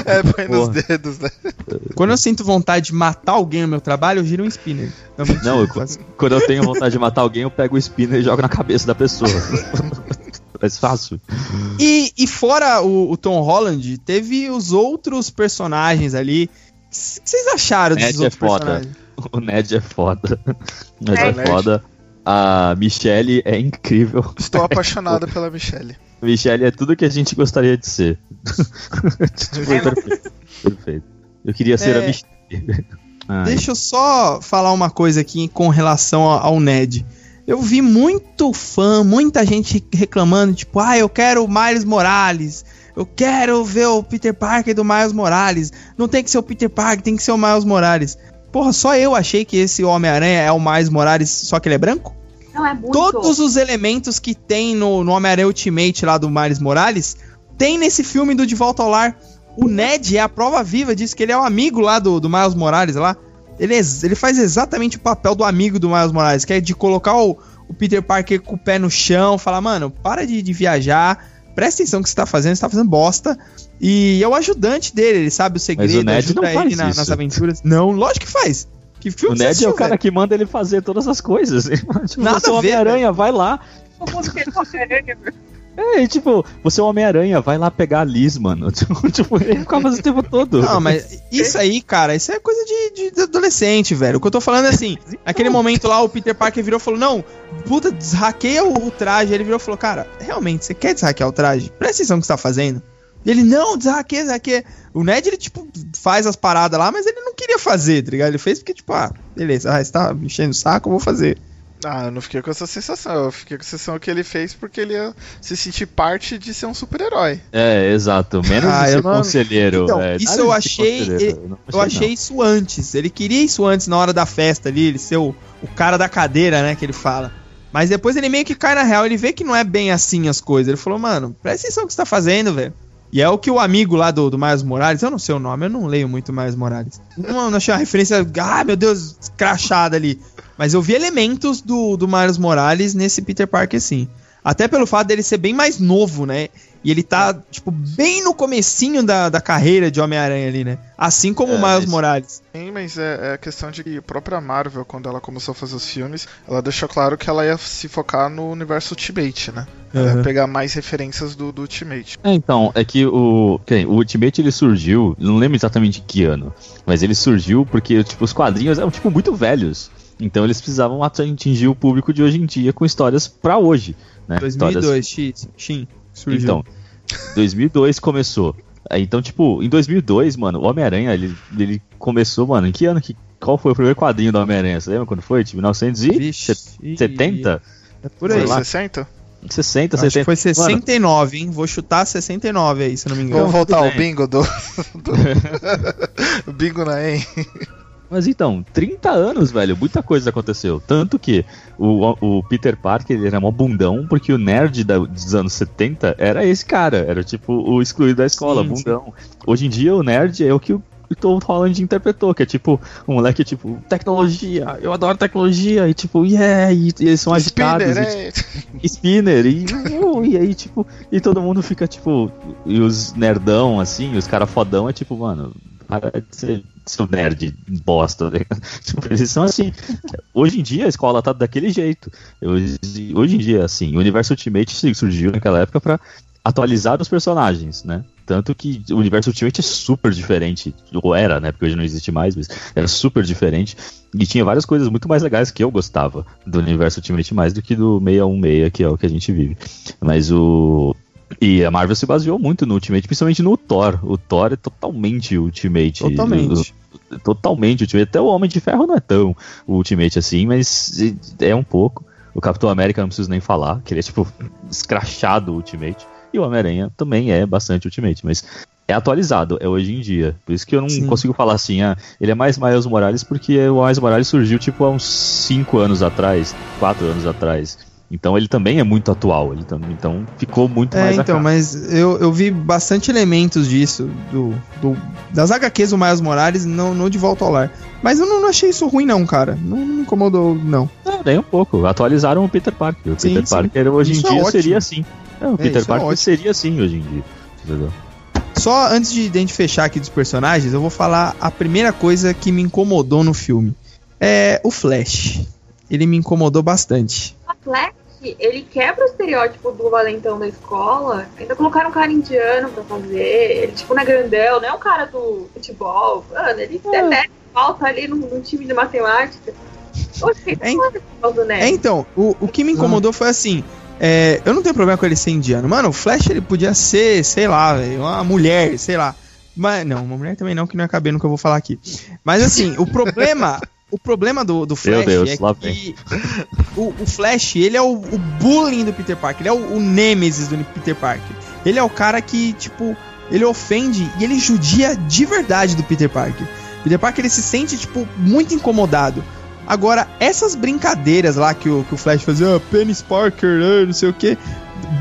É, põe nos Porra. dedos, né? Quando eu sinto vontade de matar alguém no meu trabalho, eu giro um spinner. Não, eu, quando eu tenho vontade de matar alguém, eu pego o spinner e jogo na cabeça da pessoa. Mais fácil. E, e fora o, o Tom Holland, teve os outros personagens ali. O que vocês acharam desses Ned é outros foda. personagens? O Ned é foda. O Ned é, Ned. foda. A Michelle é incrível. Estou apaixonado pela Michelle. Michelle é tudo que a gente gostaria de ser. tipo, perfeito. Perfeito. Eu queria ser É. a Michelle. Ai. Deixa eu só falar uma coisa aqui com relação ao Ned. Eu vi muito fã, muita gente reclamando, tipo, ah, eu quero o Miles Morales. Eu quero ver o Peter Parker do Miles Morales. Não tem que ser o Peter Parker, tem que ser o Miles Morales. porra, só eu achei que esse Homem-Aranha é o Miles Morales, só que ele é branco? Não, é muito. Todos os elementos que tem no, no Homem-Aranha Ultimate lá do Miles Morales, tem nesse filme do De Volta ao Lar. O Ned é a prova viva disso, que ele é o amigo lá do, do Miles Morales lá. Ele, é- ele faz exatamente o papel do amigo do Miles Morales, que é de colocar o, o Peter Parker com o pé no chão, falar, mano, para de, de viajar, presta atenção no que você tá fazendo, você tá fazendo bosta. E é o ajudante dele, ele sabe o segredo, o Ned ajuda não ele faz na- isso. nas aventuras. Não, lógico que faz. Que O filme você Ned é o cara velho? que manda ele fazer todas as coisas. tipo, Nada o a ver, Homem-Aranha, vai lá. Homem-Aranha. É, tipo, você é o Homem-Aranha, vai lá pegar a Liz, mano. Tipo, tipo, ele ficava fazendo o tempo todo. Não, mas isso aí, cara, isso é coisa de, de adolescente, velho. O que eu tô falando é assim, naquele momento lá o Peter Parker virou e falou, não, puta, desraqueia o, o traje. Ele virou e falou, cara, realmente, você quer desraquear o traje? Presta atenção no que você tá fazendo. E ele, não, desraqueia, desraqueia. O Ned, ele, tipo, faz as paradas lá, mas ele não queria fazer, tá ligado? Ele fez porque, tipo, ah, beleza, ah, você tá me enchendo o saco, eu vou fazer. Ah, eu não fiquei com essa sensação. Eu fiquei com a sensação que ele fez porque ele ia se sentir parte de ser um super-herói. É, exato. Menos Ah, de eu ser não- conselheiro. Então, é, isso eu achei- Eu não achei isso antes. Ele queria isso antes, na hora da festa ali, ele ser o, o cara da cadeira, né, que ele fala. Mas depois ele meio que cai na real, ele vê que não é bem assim as coisas. Ele falou, mano, presta atenção no que você tá fazendo, velho. E é o que o amigo lá do, do Miles Morales, eu não sei o nome, eu não leio muito Miles Morales. Não, não achei uma referência, ah, meu Deus, crachada ali. Mas eu vi elementos do, do Miles Morales nesse Peter Parker, sim. Até pelo fato dele ser bem mais novo, né? E ele tá, tipo, bem no comecinho da, da carreira de Homem-Aranha ali, né? Assim como É, o Miles mas- Morales. Sim, mas é, é a questão de que a própria Marvel, quando ela começou a fazer os filmes, ela deixou claro que ela ia se focar no universo Ultimate, né? Uhum. pegar mais referências do, do Ultimate. É, então, é que o, quem, o Ultimate ele surgiu, não lembro exatamente que ano, mas ele surgiu porque tipo, os quadrinhos eram tipo muito velhos. Então eles precisavam atingir o público de hoje em dia com histórias pra hoje, né? Histórias 2002, X, Shin, surgiu. Então, 2002 começou. Aí, Então, tipo, em 2002, mano, o Homem-Aranha, ele, ele começou, mano, em que ano que... Qual foi o primeiro quadrinho do Homem-Aranha? Você lembra quando foi? Tipo, Vixe, 1970? É por aí. lá. 60? 60, Acho que 70. foi Mano, 69, hein? Vou chutar 69 aí, se não me engano. Vamos voltar ao bingo do. do... bingo na EM. Mas então, 30 anos, velho, muita coisa aconteceu. Tanto que o, o Peter Parker ele era mó bundão, porque o nerd da- dos anos 70 era esse cara. Era tipo o excluído da escola, Sim, bundão. Hoje em dia o nerd é o que o Tom Holland interpretou, que é tipo, um moleque tipo, tecnologia, eu adoro tecnologia, e tipo, yeah, e, e eles são agitados, Spinner, e, é. tipo, spinner, e, uh, e aí, tipo, e todo mundo fica, tipo, e os nerdão, assim, os cara fodão, é tipo, mano, para de ser seu nerd bosta, né? Tipo, eles são assim. Hoje em dia a escola tá daquele jeito. Hoje, hoje em dia, assim, o universo Ultimate surgiu naquela época pra atualizar os personagens, né? Tanto que o universo Ultimate é super diferente, ou era, né? Porque hoje não existe mais, mas era super diferente. E tinha várias coisas muito mais legais que eu gostava do universo Ultimate mais do que do 616, que é o que a gente vive. Mas o. E a Marvel se baseou muito no Ultimate, principalmente no Thor. O Thor é totalmente Ultimate. Totalmente. Totalmente Ultimate. Até o Homem de Ferro não é tão Ultimate assim, mas é um pouco. O Capitão América não preciso nem falar, que ele é tipo escrachado Ultimate. E o Homem-Aranha também é bastante Ultimate, mas é atualizado, é hoje em dia. Por isso que eu não Sim. consigo falar assim, ah, ele é mais Miles Morales porque o Miles Morales surgiu tipo há uns 5 anos atrás, 4 anos atrás. Então ele também é muito atual, ele tam- então ficou muito É, mais então, mas eu, eu vi bastante elementos disso, do, do- das HQs do Miles Morales, não, não de volta ao lar. Mas eu não, não achei isso ruim, não, cara. Não, não me incomodou, não. Não, nem um pouco. Atualizaram o Peter Parker. O Sim, Peter sim. Parker hoje Isso em é dia ótimo. seria assim. É, o É, Peter é Parker seria assim hoje em dia. Entendeu? Só antes de, de a gente fechar aqui dos personagens, eu vou falar a primeira coisa que me incomodou no filme. É o Flash. Ele me incomodou bastante. A Flash, ele quebra o estereótipo do valentão da escola. Ainda colocaram um cara indiano pra fazer. Ele, tipo, não é grandão, não é um cara do futebol. Mano, ele É. é. falta ali no, no time de matemática. Oxe, É, é, é do É, então, o, o que me incomodou foi assim. é, eu não tenho problema com ele ser indiano. Mano, o Flash ele podia ser, sei lá, velho, uma mulher, sei lá. Mas, não, uma mulher também não, que não ia caber no que eu vou falar aqui. Mas assim, o problema. O problema do, do Flash Deus, é que o, o Flash, ele é o, o bullying do Peter Parker, ele é o, o Nemesis do Peter Parker. Ele é o cara que, tipo, ele ofende e ele judia de verdade do Peter Parker. Peter Parker ele se sente, tipo, muito incomodado. Agora, essas brincadeiras lá que o, que o Flash fazia, ah, Penny Parker, ah, não sei o que,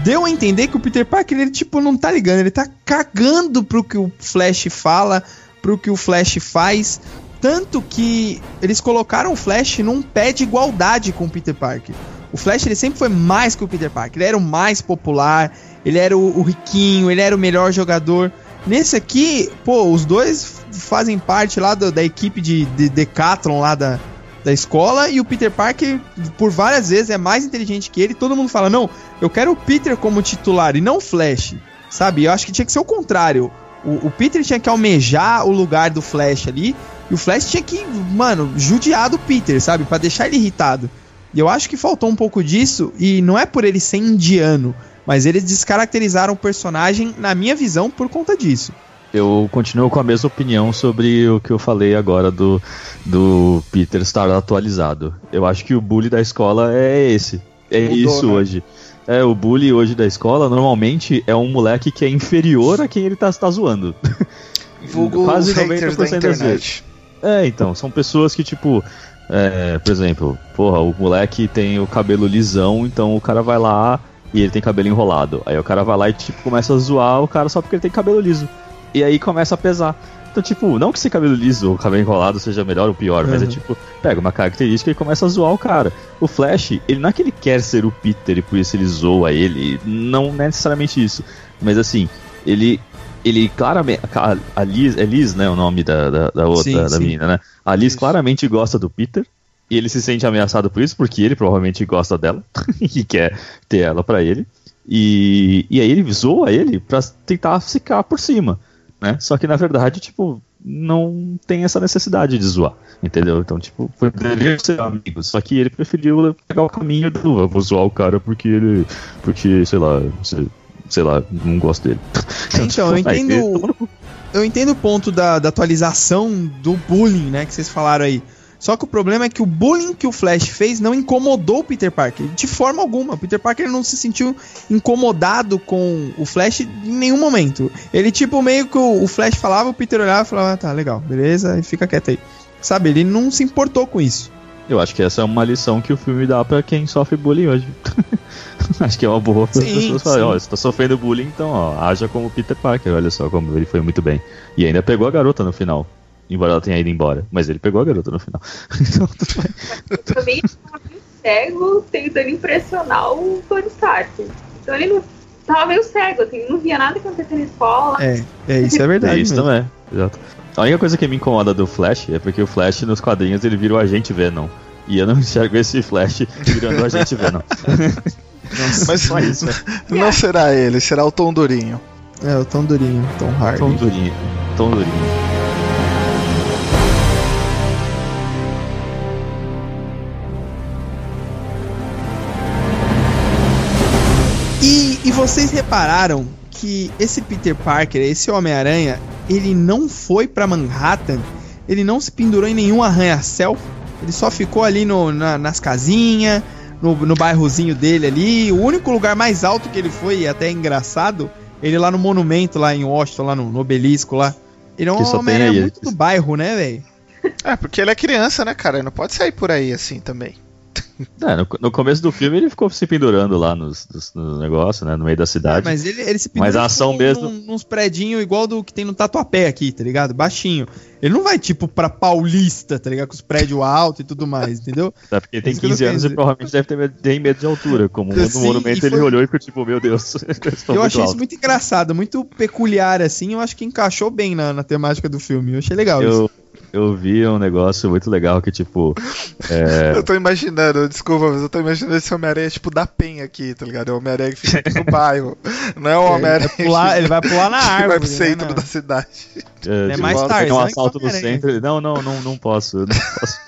deu a entender que o Peter Parker, ele, tipo, não tá ligando, ele tá cagando pro que o Flash fala, pro que o Flash faz. Tanto que eles colocaram o Flash num pé de igualdade com o Peter Parker. O Flash ele sempre foi mais que o Peter Parker. Ele era o mais popular, ele era o, o riquinho, ele era o melhor jogador. Nesse aqui, pô, os dois fazem parte lá do, da equipe de, de Decathlon lá da, da escola e o Peter Parker, por várias vezes, é mais inteligente que ele. Todo mundo fala: não, eu quero o Peter como titular e não o Flash, sabe? Eu acho que tinha que ser o contrário. O, o Peter tinha que almejar o lugar do Flash ali e o Flash tinha que, mano, judiar do Peter, sabe? para deixar ele irritado. E eu acho que faltou um pouco disso e não é por ele ser indiano, mas eles descaracterizaram o personagem, na minha visão, por conta disso. Eu continuo com a mesma opinião sobre o que eu falei agora do, do Peter estar atualizado. Eu acho que o bully da escola é esse. É Mudou, isso né? hoje. É, o bully hoje da escola normalmente é um moleque que é inferior a quem ele tá, tá zoando. Vulgo Quase 90% das vezes. É, então, são pessoas que, tipo, é, por exemplo, porra, o moleque tem o cabelo lisão, então o cara vai lá e ele tem cabelo enrolado. Aí o cara vai lá e, tipo, começa a zoar o cara só porque ele tem cabelo liso. E aí começa a pesar. Então, tipo, não que esse cabelo liso ou cabelo enrolado seja melhor ou pior, uhum. mas é tipo, pega uma característica e começa a zoar o cara. O Flash, ele não é que ele quer ser o Peter e por isso ele zoa ele, não é necessariamente isso. Mas assim, ele ele claramente. A, a Liz, é Liz, né? O nome da, da, da outra, sim, da sim. menina, né? A Liz isso. claramente gosta do Peter. E ele se sente ameaçado por isso, porque ele provavelmente gosta dela e quer ter ela para ele. E, e aí ele zoa ele pra tentar ficar por cima, né? Só que na verdade, tipo, não tem essa necessidade de zoar, entendeu? Então, tipo, poderia ser amigo, só que ele preferiu pegar o caminho do eu vou zoar o cara porque ele, porque, sei lá, sei lá, não gosto dele. Então, eu entendo. Eu entendo o ponto da, da atualização do bullying, né, que vocês falaram aí. Só que o problema é que o bullying que o Flash fez não incomodou o Peter Parker. De forma alguma. O Peter Parker não se sentiu incomodado com o Flash em nenhum momento. Ele, tipo, meio que o, Flash falava, o Peter olhava e falava, ah, tá, legal, beleza, e fica quieto aí. Sabe, ele não se importou com isso. Eu acho que essa é uma lição que o filme dá para quem sofre bullying hoje. acho que é uma boa para as pessoas falarem, ó, você tá sofrendo bullying, então, ó, haja como Peter Parker, olha só como ele foi muito bem. E ainda pegou a garota no final. Embora ela tenha ido embora. Mas ele pegou a garota no final. então, tudo bem. Também cego tentando impressionar o Tony Stark. Então ele não tava meio cego, assim, não via nada acontecer na escola. É, é isso é verdade. É isso mesmo. também, exato. A única coisa que me incomoda do Flash é porque o Flash nos quadrinhos ele vira o agente Venom. E eu não enxergo esse Flash virando o agente Venom. Nossa, Mas isso, não será ele, será o Tom Durinho. É, o Tom Durinho, Tom Hardy. Tom Durinho, Tom Durinho. Vocês repararam que esse Peter Parker, esse Homem-Aranha, ele não foi para Manhattan, ele não se pendurou em nenhum arranha-céu, ele só ficou ali no, na, nas casinhas, no, no bairrozinho dele ali. O único lugar mais alto que ele foi, e até é engraçado, ele lá no monumento, lá em Washington, lá no, no obelisco lá. Ele é um homem muito do bairro, né, velho? É, porque ele é criança, né, cara? Ele não pode sair por aí assim também. É, no, no, começo do filme ele ficou se pendurando lá nos, nos, nos negócios, né? No meio da cidade. É, mas ele, ele se pendura mas a ação mesmo... Num, uns predinhos igual do que tem no Tatuapé aqui, tá ligado? Baixinho. Ele não vai, tipo, pra Paulista, tá ligado? Com os prédios altos e tudo mais, entendeu? É porque ele tem 15 anos e provavelmente deve ter medo, tem medo de altura. Como no monumento foi... ele olhou e ficou tipo, meu Deus. eu achei alto. isso muito engraçado, muito peculiar, assim. Eu acho que encaixou bem na, na temática do filme. Eu achei legal eu... isso eu vi um negócio muito legal que, tipo. É... eu tô imaginando, desculpa, mas eu tô imaginando esse Homem-Aranha, tipo, da penha aqui, tá ligado? É o Homem-Aranha que fica aqui no bairro. Não é o Homem-Aranha. Ele, ele, vai pular na árvore. vai pro centro né, da cidade. É, é mais tarde. Tem um assalto no centro. Não, não, não, não posso. Não posso.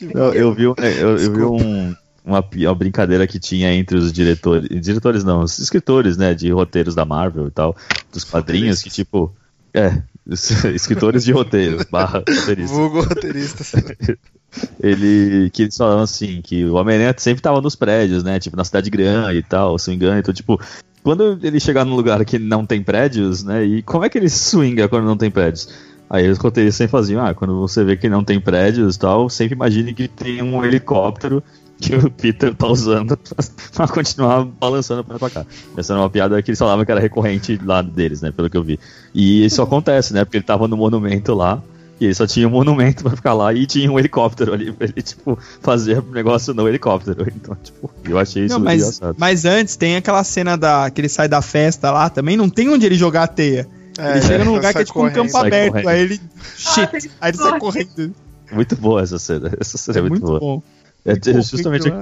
eu, eu vi, um, eu, eu vi um, uma, uma, brincadeira que tinha entre os diretores. Diretores não, os escritores, né? De roteiros da Marvel e tal, dos quadrinhos, que tipo. É, escritores de roteiro, barra roteirista. Vulgo roteirista. ele que eles falavam assim que o Homem-Aranha sempre tava nos prédios, né? Tipo na cidade grande e tal, se não engano. Então, tipo, quando ele chegar num lugar que não tem prédios, né? E como é que ele swinga quando não tem prédios? Aí os roteiristas sempre faziam, ah, quando você vê que não tem prédios e tal, sempre imagine que tem um helicóptero que o Peter tá usando pra, continuar balançando pra cá. Essa era uma piada que eles falavam que era recorrente lá deles, né, pelo que eu vi. E isso acontece, né, porque ele tava no monumento lá, e ele só tinha um monumento pra ficar lá e tinha um helicóptero ali pra ele, tipo, fazer negócio no helicóptero. Então, tipo, eu achei isso Não, mas, engraçado. mas antes tem aquela cena da que ele sai da festa lá, também não tem onde ele jogar a teia. É, ele chega num lugar que é tipo um correndo. campo Sai aberto, correndo. aí ele. Ah, Shit! Aí ele sai corre. correndo. Muito boa essa cena. Essa cena é, muito, boa. bom. É, justamente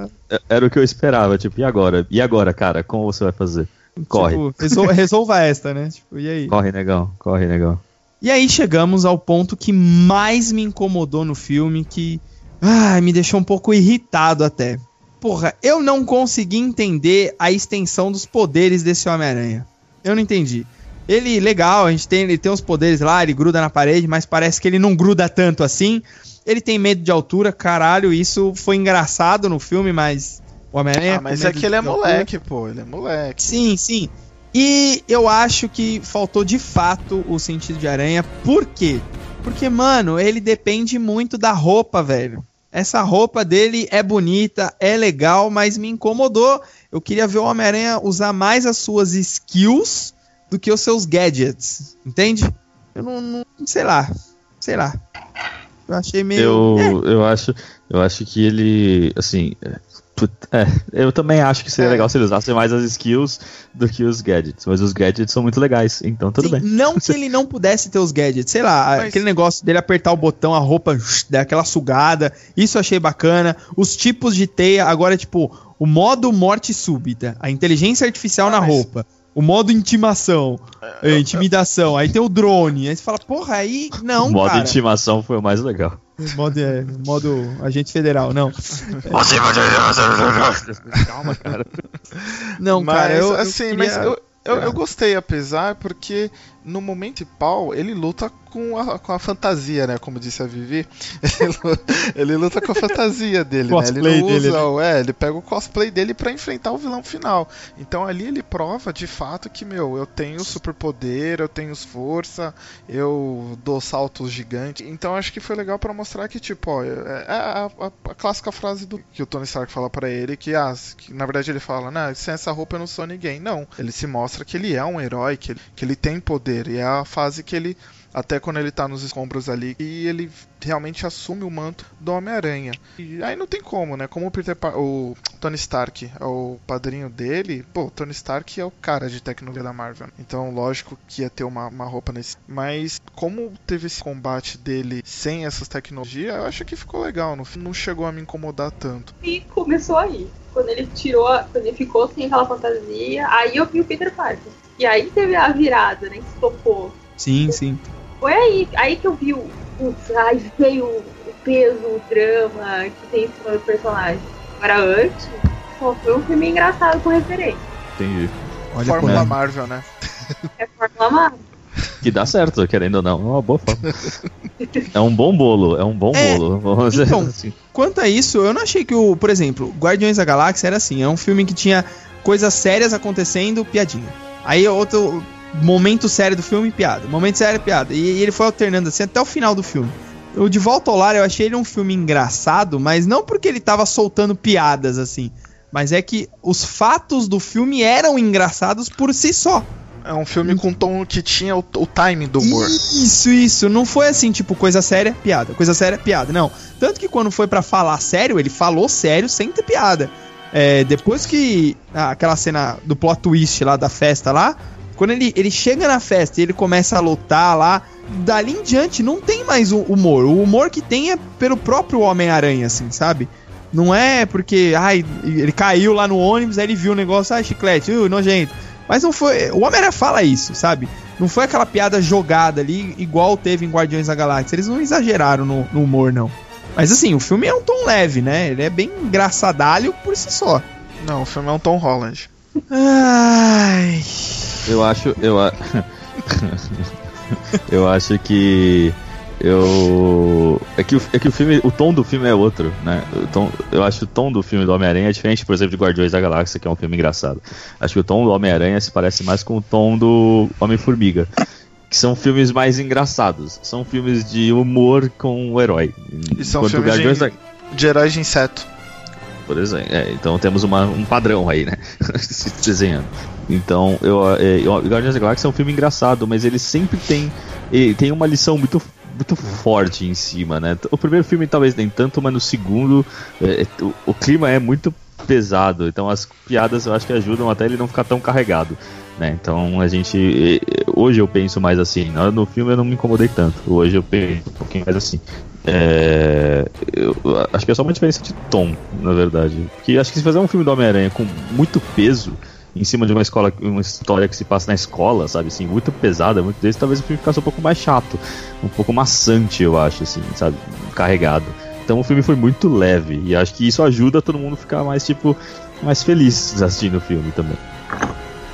era o que eu esperava, tipo, e agora? E agora, cara? Como você vai fazer? Corre. Tipo, resol- resolva esta, né? Tipo, e aí? Corre, negão. Corre, negão. E aí chegamos ao ponto que mais me incomodou no filme, que ai, me deixou um pouco irritado até. Porra, eu não consegui entender a extensão dos poderes desse Homem-Aranha. Eu não entendi. Ele, legal, a gente tem, ele tem os poderes lá, ele gruda na parede, mas parece que ele não gruda tanto assim. Ele tem medo de altura, caralho, isso foi engraçado no filme, mas o Homem-Aranha. Ah, mas é que ele é de altura- moleque, pô. Ele é moleque. Sim, sim. E eu acho que faltou de fato o sentido de aranha. Por quê? Porque, mano, ele depende muito da roupa, velho. Essa roupa dele é bonita, é legal, mas me incomodou. Eu queria ver o Homem-Aranha usar mais as suas skills do que os seus gadgets. Entende? Eu não, não- sei lá. Sei lá. Eu achei meio. Eu, eu acho, eu acho que ele, assim, é, é, eu também acho que seria É. legal se ele usasse mais as skills do que os gadgets, mas os gadgets são muito legais, então tudo Sim, bem. Não que ele não pudesse ter os gadgets, sei lá, Mas- aquele negócio dele apertar o botão, a roupa dar aquela sugada, isso eu achei bacana. Os tipos de teia, agora, tipo, o modo morte súbita, a inteligência artificial Ah, na mas- roupa, o modo intimação, eh, intimidação, aí tem o drone, aí você fala, porra, aí não, o modo cara. intimação foi o mais legal. Modo, é, modo agente federal, não. Calma, cara. Não, mas, cara, eu, eu assim, queria- mas eu, eu, eu gostei, apesar, porque no momento principal ele luta com a, com a fantasia, né? Como disse a Vivi. Ele, lu- ele luta com a fantasia dele, né? Ele não dele, usa, né? o- é, ele pega o cosplay dele pra enfrentar o vilão final. Então ali ele prova de fato que, meu, eu tenho superpoder, eu tenho força, eu dou saltos gigantes. Então acho que foi legal pra mostrar que, tipo, ó, é é a, a- a clássica frase do que o Tony Stark fala pra ele, que, ah, que na verdade ele fala, né, sem essa roupa eu não sou ninguém. Não, ele se mostra que ele é um herói, que ele, que ele tem poder. E é a fase que ele, até quando ele tá nos escombros ali, e ele realmente assume o manto do Homem-Aranha. E aí não tem como, né? Como o, Peter Pa- o Tony Stark é o padrinho dele, pô, o Tony Stark é o cara de tecnologia da Marvel. Então, lógico que ia ter uma, uma roupa nesse. Mas, como teve esse combate dele sem essas tecnologias, eu acho que ficou legal. Não, não chegou a me incomodar tanto. E começou aí. Quando ele tirou, quando ele ficou sem aquela fantasia, aí eu vi o Peter Parker. E aí teve a virada, né? Que tocou. Sim, sim. Foi aí, aí que eu vi o. Putz, aí veio o peso, o drama que tem em cima do personagem. Agora antes, pô, foi um filme engraçado com referência. Entendi. Olha, Fórmula pô, Marvel, né? É Fórmula Marvel. Que dá certo, querendo ou não. É uma boa forma. É um bom bolo, é um bom É, bolo. Então, assim. Quanto a isso, eu não achei que o, por exemplo, Guardiões da Galáxia era assim, é um filme que tinha coisas sérias acontecendo, piadinha. Aí outro momento sério do filme, piada. Momento sério, piada. E, ele foi alternando assim até o final do filme. O De Volta ao Lar, eu achei ele um filme engraçado, mas não porque ele tava soltando piadas assim, mas é que os fatos do filme eram engraçados por si só. É um filme com tom que tinha o, o timing do humor. Isso, isso. Não foi assim, tipo, coisa séria, piada. Coisa séria, piada. Não. Tanto que quando foi pra falar sério, ele falou sério sem ter piada. É, depois que. aquela cena do plot twist lá da festa lá. Quando ele, ele chega na festa e ele começa a lutar lá. Dali em diante não tem mais o humor. O humor que tem é pelo próprio Homem-Aranha, assim, sabe? Não é porque. Ai, ele caiu lá no ônibus, aí ele viu o negócio, ai, chiclete, uh, nojento. Mas não foi. O Homem-Aranha fala isso, sabe? Não foi aquela piada jogada ali, igual teve em Guardiões da Galáxia. Eles não exageraram no, no humor, não. Mas assim, o filme é um tom leve, né? Ele é bem engraçadalho por si só. Não, o filme é um Tom Holland. Ai. Eu acho. Eu, a- eu acho que. Eu. É que, o, é que o filme. O tom do filme é outro, né? O tom, eu acho que o tom do filme do Homem-Aranha é diferente, por exemplo, de Guardiões da Galáxia, que é um filme engraçado. Acho que o tom do Homem-Aranha se parece mais com o tom do Homem-Formiga. Que são filmes mais engraçados. São filmes de humor com o herói. E são Enquanto filmes Guardiões de, da- de heróis de inseto. por exemplo. É, então temos uma- um padrão aí, né? Se desenhando. Então, eu, é, eu, Guardiões da Galáxia é um filme engraçado, mas ele sempre tem, ele tem uma lição muito, muito forte em cima, né? O primeiro filme talvez nem tanto, mas no segundo é, é, o, o clima é muito pesado, então as piadas eu acho que ajudam até ele não ficar tão carregado. Né? Então a gente. Hoje eu penso mais assim. Do filme eu não me incomodei tanto. Hoje eu penso um pouquinho mais assim. É, eu acho que é só uma diferença de tom, na verdade. Porque acho que se fazer um filme do Homem-Aranha com muito peso em cima de uma escola, uma história que se passa na escola, sabe, assim, muito pesada, muito desse, talvez o filme ficasse um pouco mais chato, um pouco maçante, eu acho, assim, sabe, carregado. Então o filme foi muito leve e acho que isso ajuda todo mundo a ficar mais tipo mais feliz assistindo o filme também.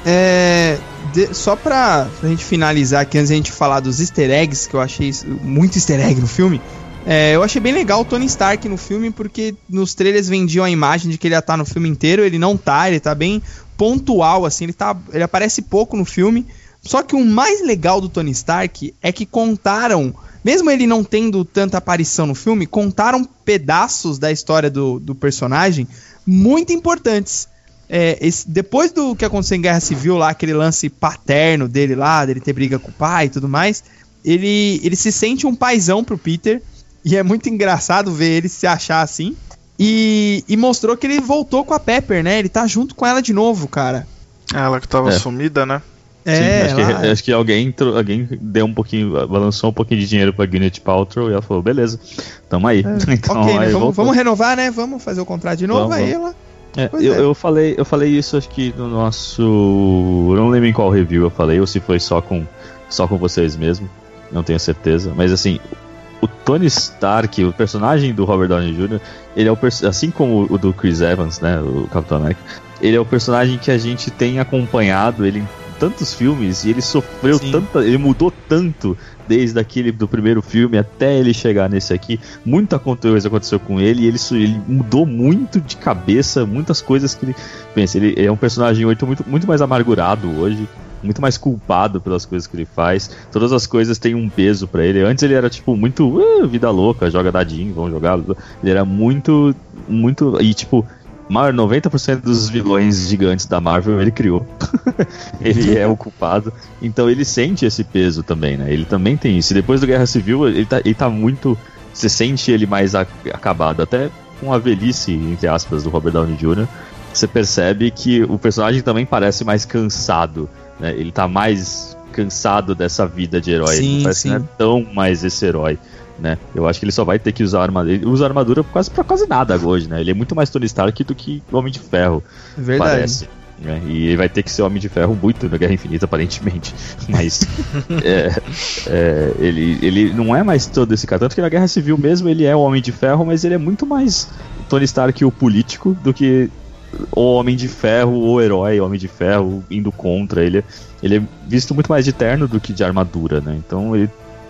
É, de- só pra, pra gente finalizar aqui, antes da gente falar dos easter eggs, que eu achei muito easter egg no filme, é, eu achei bem legal o Tony Stark no filme, porque nos trailers vendiam a imagem de que ele ia estar no filme inteiro, ele não tá, ele tá bem pontual, assim, ele, tá, ele aparece pouco no filme. Só que o mais legal do Tony Stark é que contaram, mesmo ele não tendo tanta aparição no filme, contaram pedaços da história do, do personagem muito importantes. É, esse- depois do que aconteceu em Guerra Civil, lá, aquele lance paterno dele lá, dele ter briga com o pai e tudo mais, ele, ele se sente um paizão pro Peter, e é muito engraçado ver ele se achar assim. E, e mostrou que ele voltou com a Pepper, né? Ele tá junto com ela de novo, cara. Ela que tava É. sumida, né? Sim, É, acho, lá- que, acho que alguém, tro- alguém deu um pouquinho, balançou um pouquinho de dinheiro pra Gwyneth Paltrow e ela falou, beleza, tamo aí. Então, ok, né? aí Vamos, voltou. vamos renovar, né? Vamos fazer o contrato de novo. Vamos, aí vamos. ela. É, eu, é. eu falei, eu falei isso acho que no nosso, eu não lembro em qual review eu falei ou se foi só com só com vocês mesmo, não tenho certeza, mas assim, o Tony Stark, o personagem do Robert Downey Jr., ele é o assim como o do Chris Evans, né, o Capitão América, ele é o personagem que a gente tem acompanhado ele em tantos filmes e ele sofreu Sim. tanta, ele mudou tanto desde aquele do primeiro filme até ele chegar nesse aqui. Muita coisa aconteceu com ele e ele, ele mudou muito de cabeça, muitas coisas que ele pensa. Ele é um personagem muito, muito, mais amargurado hoje. Muito mais culpado pelas coisas que ele faz. Todas as coisas têm um peso pra ele. Antes ele era tipo muito "Ah, vida louca, joga dadinho, vamos jogar. Ele era muito, muito e tipo maior 90% dos vilões gigantes da Marvel ele criou. ele é o culpado. Então ele sente esse peso também, né? Ele também tem isso. E depois do Guerra Civil, ele tá, ele tá muito. Você sente ele mais a- acabado. Até com a velhice, entre aspas, do Robert Downey Jr., você percebe que o personagem também parece mais cansado. Né? Ele tá mais cansado dessa vida de herói. Sim, Ele parece que não é sim. tão mais esse herói. Né? Eu acho que ele só vai ter que usar armadura. Ele usa armadura quase pra quase nada hoje, né? Ele é muito mais Tony Stark do que o Homem de Ferro, Verdade. parece. né? E ele vai ter que ser Homem de Ferro muito na Guerra Infinita, aparentemente. Mas é, é, ele, ele não é mais todo esse cara. Tanto que na Guerra Civil mesmo ele é o Homem de Ferro, mas ele é muito mais Tony Stark o político do que o Homem de Ferro, o herói, o Homem de Ferro indo contra. Ele, é- ele é visto muito mais de terno do que de armadura, né? Então ele,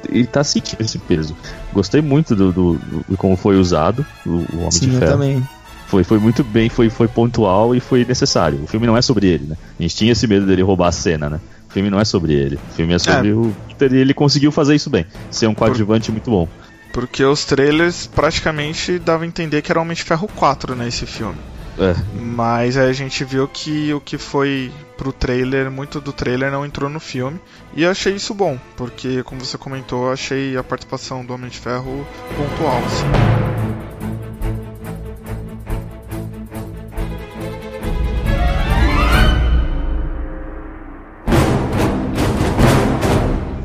ele tá sentindo esse peso. Gostei muito do, do, do- de como foi usado o, o Homem Sim, de eu Ferro. também. Foi, foi muito bem, foi, foi pontual e foi necessário. O filme não é sobre ele, né? A gente tinha esse medo dele roubar a cena, né? O filme não é sobre ele. O filme é sobre o Peter e ele conseguiu fazer isso bem. Ser um coadjuvante muito bom. Porque os trailers praticamente davam a entender que era Homem de Ferro 4 nesse filme. É, Mas aí a gente viu que o que foi pro trailer, muito do trailer não entrou no filme. E eu achei isso bom, porque como você comentou, eu achei a participação do Homem de Ferro pontual. assim.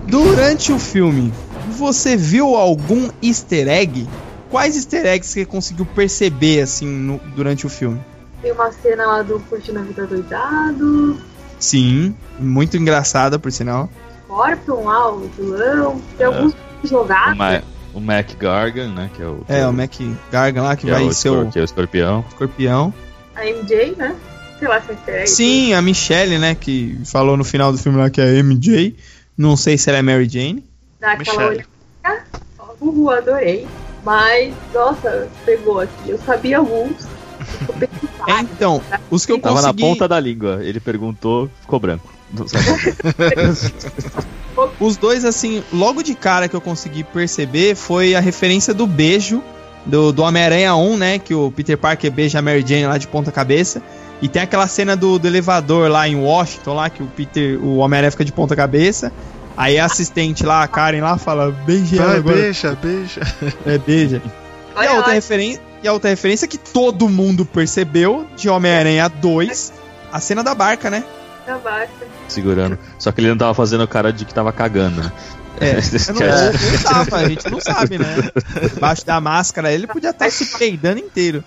Durante o filme, você viu algum easter egg? Quais easter eggs você conseguiu perceber, assim, no- durante o filme? Tem uma cena lá do Curtindo a Vida Doidado, Sim, muito engraçada, por sinal. Scorpion lá, o vilão. Tem É. alguns o, jogados. Ma o Mac Gargan, né? Que é o, que É, o Mac Gargan lá, que que é vai o ser o que é o escorpião. escorpião. A MJ, né? Sei lá se é easter egg. Sim, a Michelle, né, que falou no final do filme lá que é MJ. Não sei se ela é Mary Jane. Dá aquela Michelle. olhada. Uhul, adorei. Mas, nossa, pegou aqui. Eu sabia alguns. É, então, os que eu Tava consegui... na ponta da língua. Ele perguntou, ficou branco. Os dois, assim, logo de cara que eu consegui perceber foi a referência do beijo do, do Homem-Aranha 1, né? Que o Peter Parker beija a Mary Jane lá de ponta cabeça. E tem aquela cena do, do elevador lá em Washington, lá, que o Peter, o Homem-Aranha fica de ponta cabeça. Aí a assistente lá, a Karen lá, fala, beija ela Vai, agora. beija, beija. É, beija. E a, outra e a outra referência que todo mundo percebeu de Homem-Aranha 2, a cena da barca, né? Da barca. Segurando. Só que ele não tava fazendo cara de que tava cagando, né? É, eu não tava, a gente não sabe, né? Debaixo da máscara ele podia estar se peidando inteiro.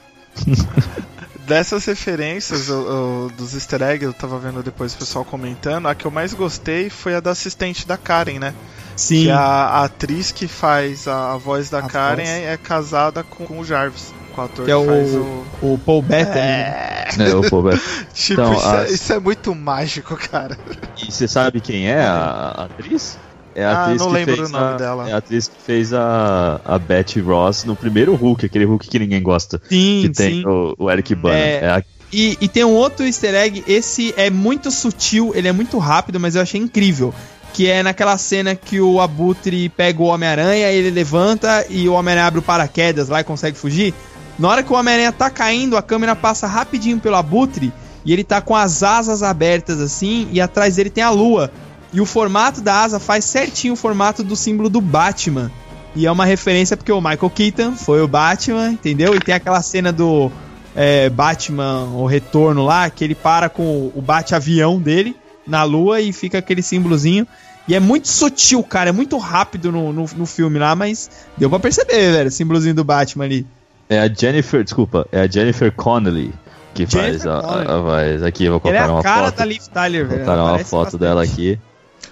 Dessas referências o- o- dos easter eggs, eu tava vendo depois o pessoal comentando, a que eu mais gostei foi a da assistente da Karen, né? Sim. Que a, a atriz que faz a, a voz da A Karen voz. é, é casada com, com o Jarvis, com o ator Que que, é o- faz o... O Paul Bettany. É, É, o povo é- tipo, Então, isso, as- é, isso é muito mágico, cara. E você sabe quem é a, a atriz? É a Ah, atriz não que lembro fez o nome a, dela. É a atriz que fez a, a Betty Ross no primeiro Hulk, aquele Hulk que ninguém gosta. Sim, que tem sim. o, o Eric Bana. É. É. a- E, e tem um outro easter egg, esse é muito sutil, ele é muito rápido, mas eu achei incrível. Que é naquela cena que o Abutre pega o Homem-Aranha, ele levanta e o Homem-Aranha abre o paraquedas lá e consegue fugir. Na hora que o Homem-Aranha tá caindo, a câmera passa rapidinho pelo Abutre e ele tá com as asas abertas assim, e atrás dele tem a lua. E o formato da asa faz certinho o formato do símbolo do Batman. E é uma referência porque o Michael Keaton foi o Batman, entendeu? E tem aquela cena do é, Batman, o retorno lá, que ele para com o bate-avião dele na lua e fica aquele símbolozinho. E é muito sutil, cara, é muito rápido no, no, no filme lá, mas deu pra perceber, velho, o símbolozinho do Batman ali. é a Jennifer, desculpa, é a Jennifer Connelly que Jennifer faz a, a, a voz. Aqui, eu vou é colocar a uma cara foto. da Liv Tyler, velho. Vou colocar uma foto bastante. dela aqui.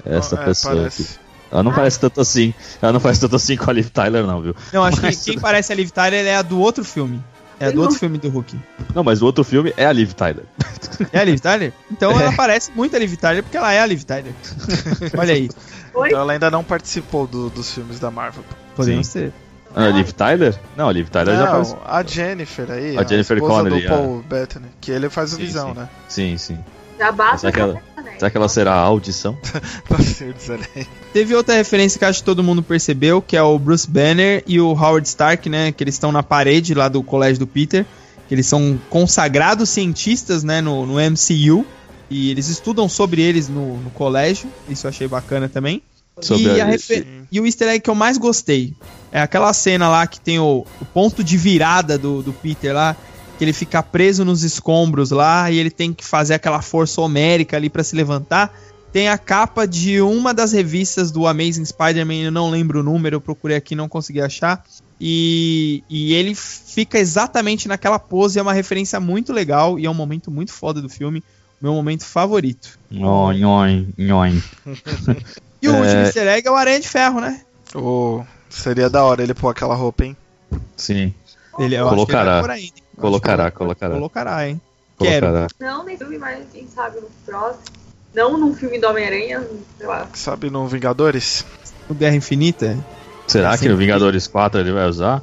Essa É, pessoa parece. aqui. Ela não parece tanto assim. Ela não parece tanto assim com a Liv Tyler, não, viu? Não, acho que Mas- quem parece a Liv Tyler é a do outro filme. É a do outro filme do Hulk. Não, mas o outro filme é a Liv Tyler. É a Liv Tyler? Então É. ela parece muito a Liv Tyler porque ela é a Liv Tyler. Olha aí, Oi? Então ela ainda não participou do- dos filmes da Marvel. podemos ser. Ah, a Liv Tyler? Não, a Liv Tyler já Não, faz. a Jennifer aí, A Jennifer esposa Connelly, do Paul Bettany, que ele faz o Sim, Visão, sim. né? Sim, sim. Já basta Será Será que ela será a audição? Anéis. Teve outra referência que acho que todo mundo percebeu, que é o Bruce Banner e o Howard Stark, né? Que eles estão na parede lá do colégio do Peter. Que eles são consagrados cientistas, né? No, no MCU. E eles estudam sobre eles no, no colégio. Isso eu achei bacana também. Sobre e, a- a refer- e o easter egg que eu mais gostei é aquela cena lá que tem o, o ponto de virada do, do Peter lá, que ele fica preso nos escombros lá e ele tem que fazer aquela força homérica ali pra se levantar. Tem a capa de uma das revistas do Amazing Spider-Man, eu não lembro o número, eu procurei aqui não consegui achar. E, e ele fica exatamente naquela pose, é uma referência muito legal e é um momento muito foda do filme, meu momento favorito. Nhoi, nhoi, nhoi. E o É. último easter egg é o Aranha de Ferro, né? Ô, seria da hora ele pôr aquela roupa, hein? Sim, Ele, eu Colocará. Acho que ele vai por aí, Colocará, acho que colocará. Colocará, hein? Quero. colocará. Não, nem filme, mas quem sabe no próximo. Não num filme do Homem-Aranha, sei lá. Sabe no Vingadores? No Guerra Infinita. Será que Sim. o Vingadores 4 ele vai usar?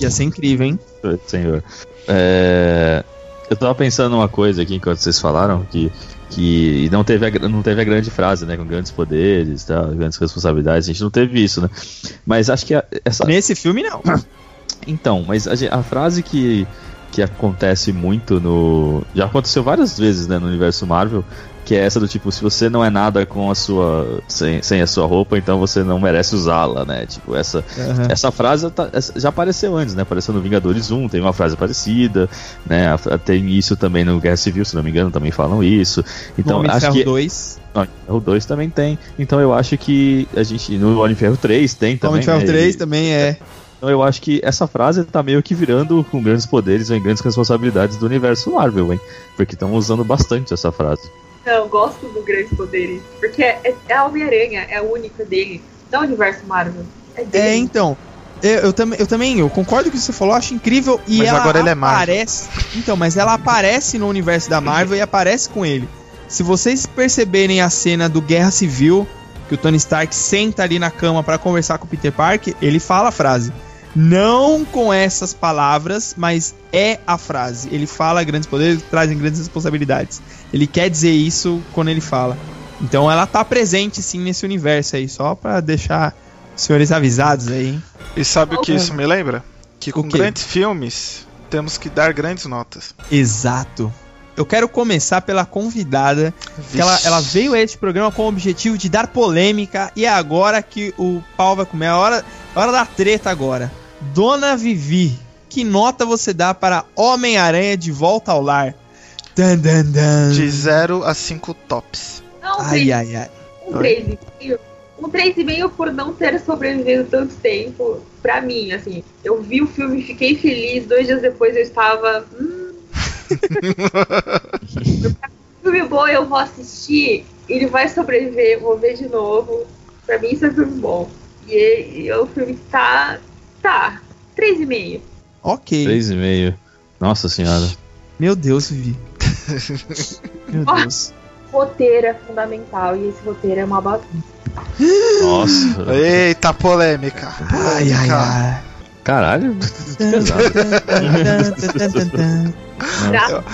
Ia ser incrível, hein? Senhor. É, Eu tava pensando uma coisa aqui enquanto vocês falaram, que, que não, teve a, não teve a grande frase, né? Com grandes poderes, tá, grandes responsabilidades. A gente não teve isso, né? Mas acho que a- essa. Nesse filme, não. Então, mas a, a frase que, que acontece muito no. Já aconteceu várias vezes, né, no universo Marvel, que é essa do tipo, se você não é nada com a sua. sem, sem a sua roupa, então você não merece usá-la, né? Tipo, essa, Aham. essa frase tá- já apareceu antes, né? Apareceu no Vingadores 1, tem uma frase parecida, né? Tem isso também no Guerra Civil, se não me engano, também falam isso. No Então, de acho Ferro que. 2. Não, o 2 também tem. Então eu acho que a gente. No Homem de Ferro 3 tem No também. Homem de Ferro né? 3 E- também é. Então eu acho que essa frase tá meio que virando com grandes poderes e grandes responsabilidades do universo Marvel, hein? Porque estão usando bastante essa frase. Não, eu gosto do Grandes Poderes. Porque é, é a Homem-Aranha, é a única dele. Não é o universo Marvel. É dele. É, então. Eu, eu, também, eu também, eu concordo com o que você falou, acho incrível. E Mas ela agora ele é Marvel. aparece. Então, mas ela aparece no universo da Marvel e aparece com ele. Se vocês perceberem a cena do Guerra Civil, que o Tony Stark senta ali na cama pra conversar com o Peter Parker, ele fala a frase. Não com essas palavras, mas é a frase. Ele fala grandes poderes trazem grandes responsabilidades. Ele quer dizer isso quando ele fala. Então ela tá presente sim nesse universo aí, só pra deixar os senhores avisados aí. hein? E sabe o que isso me lembra? Que com grandes filmes temos que dar grandes notas. Exato. Eu quero começar pela convidada, que ela, ela veio a este programa com o objetivo de dar polêmica e é agora que o pau vai comer. É a hora, a hora da treta agora. Dona Vivi, que nota você dá para Homem-Aranha de Volta ao Lar? Dan, dan, dan. De 0 a 5 tops. Não, Ai, ai, ai. um 3,5. Um 3,5 por não ter sobrevivido tanto tempo pra mim, assim. Eu vi o filme, fiquei feliz, dois dias depois eu estava. Hum, filme bom, eu vou assistir, ele vai sobreviver, vou ver de novo. Pra mim isso é filme bom. E, e é um filme que tá. Tá. 3,5. Ok. 3,5. Nossa senhora. Meu Deus, Vivi. Meu Deus. Roteiro é fundamental e esse roteiro é uma bagunça. Nossa. Eita, polêmica. Ai, ai, ai. Caralho. Graça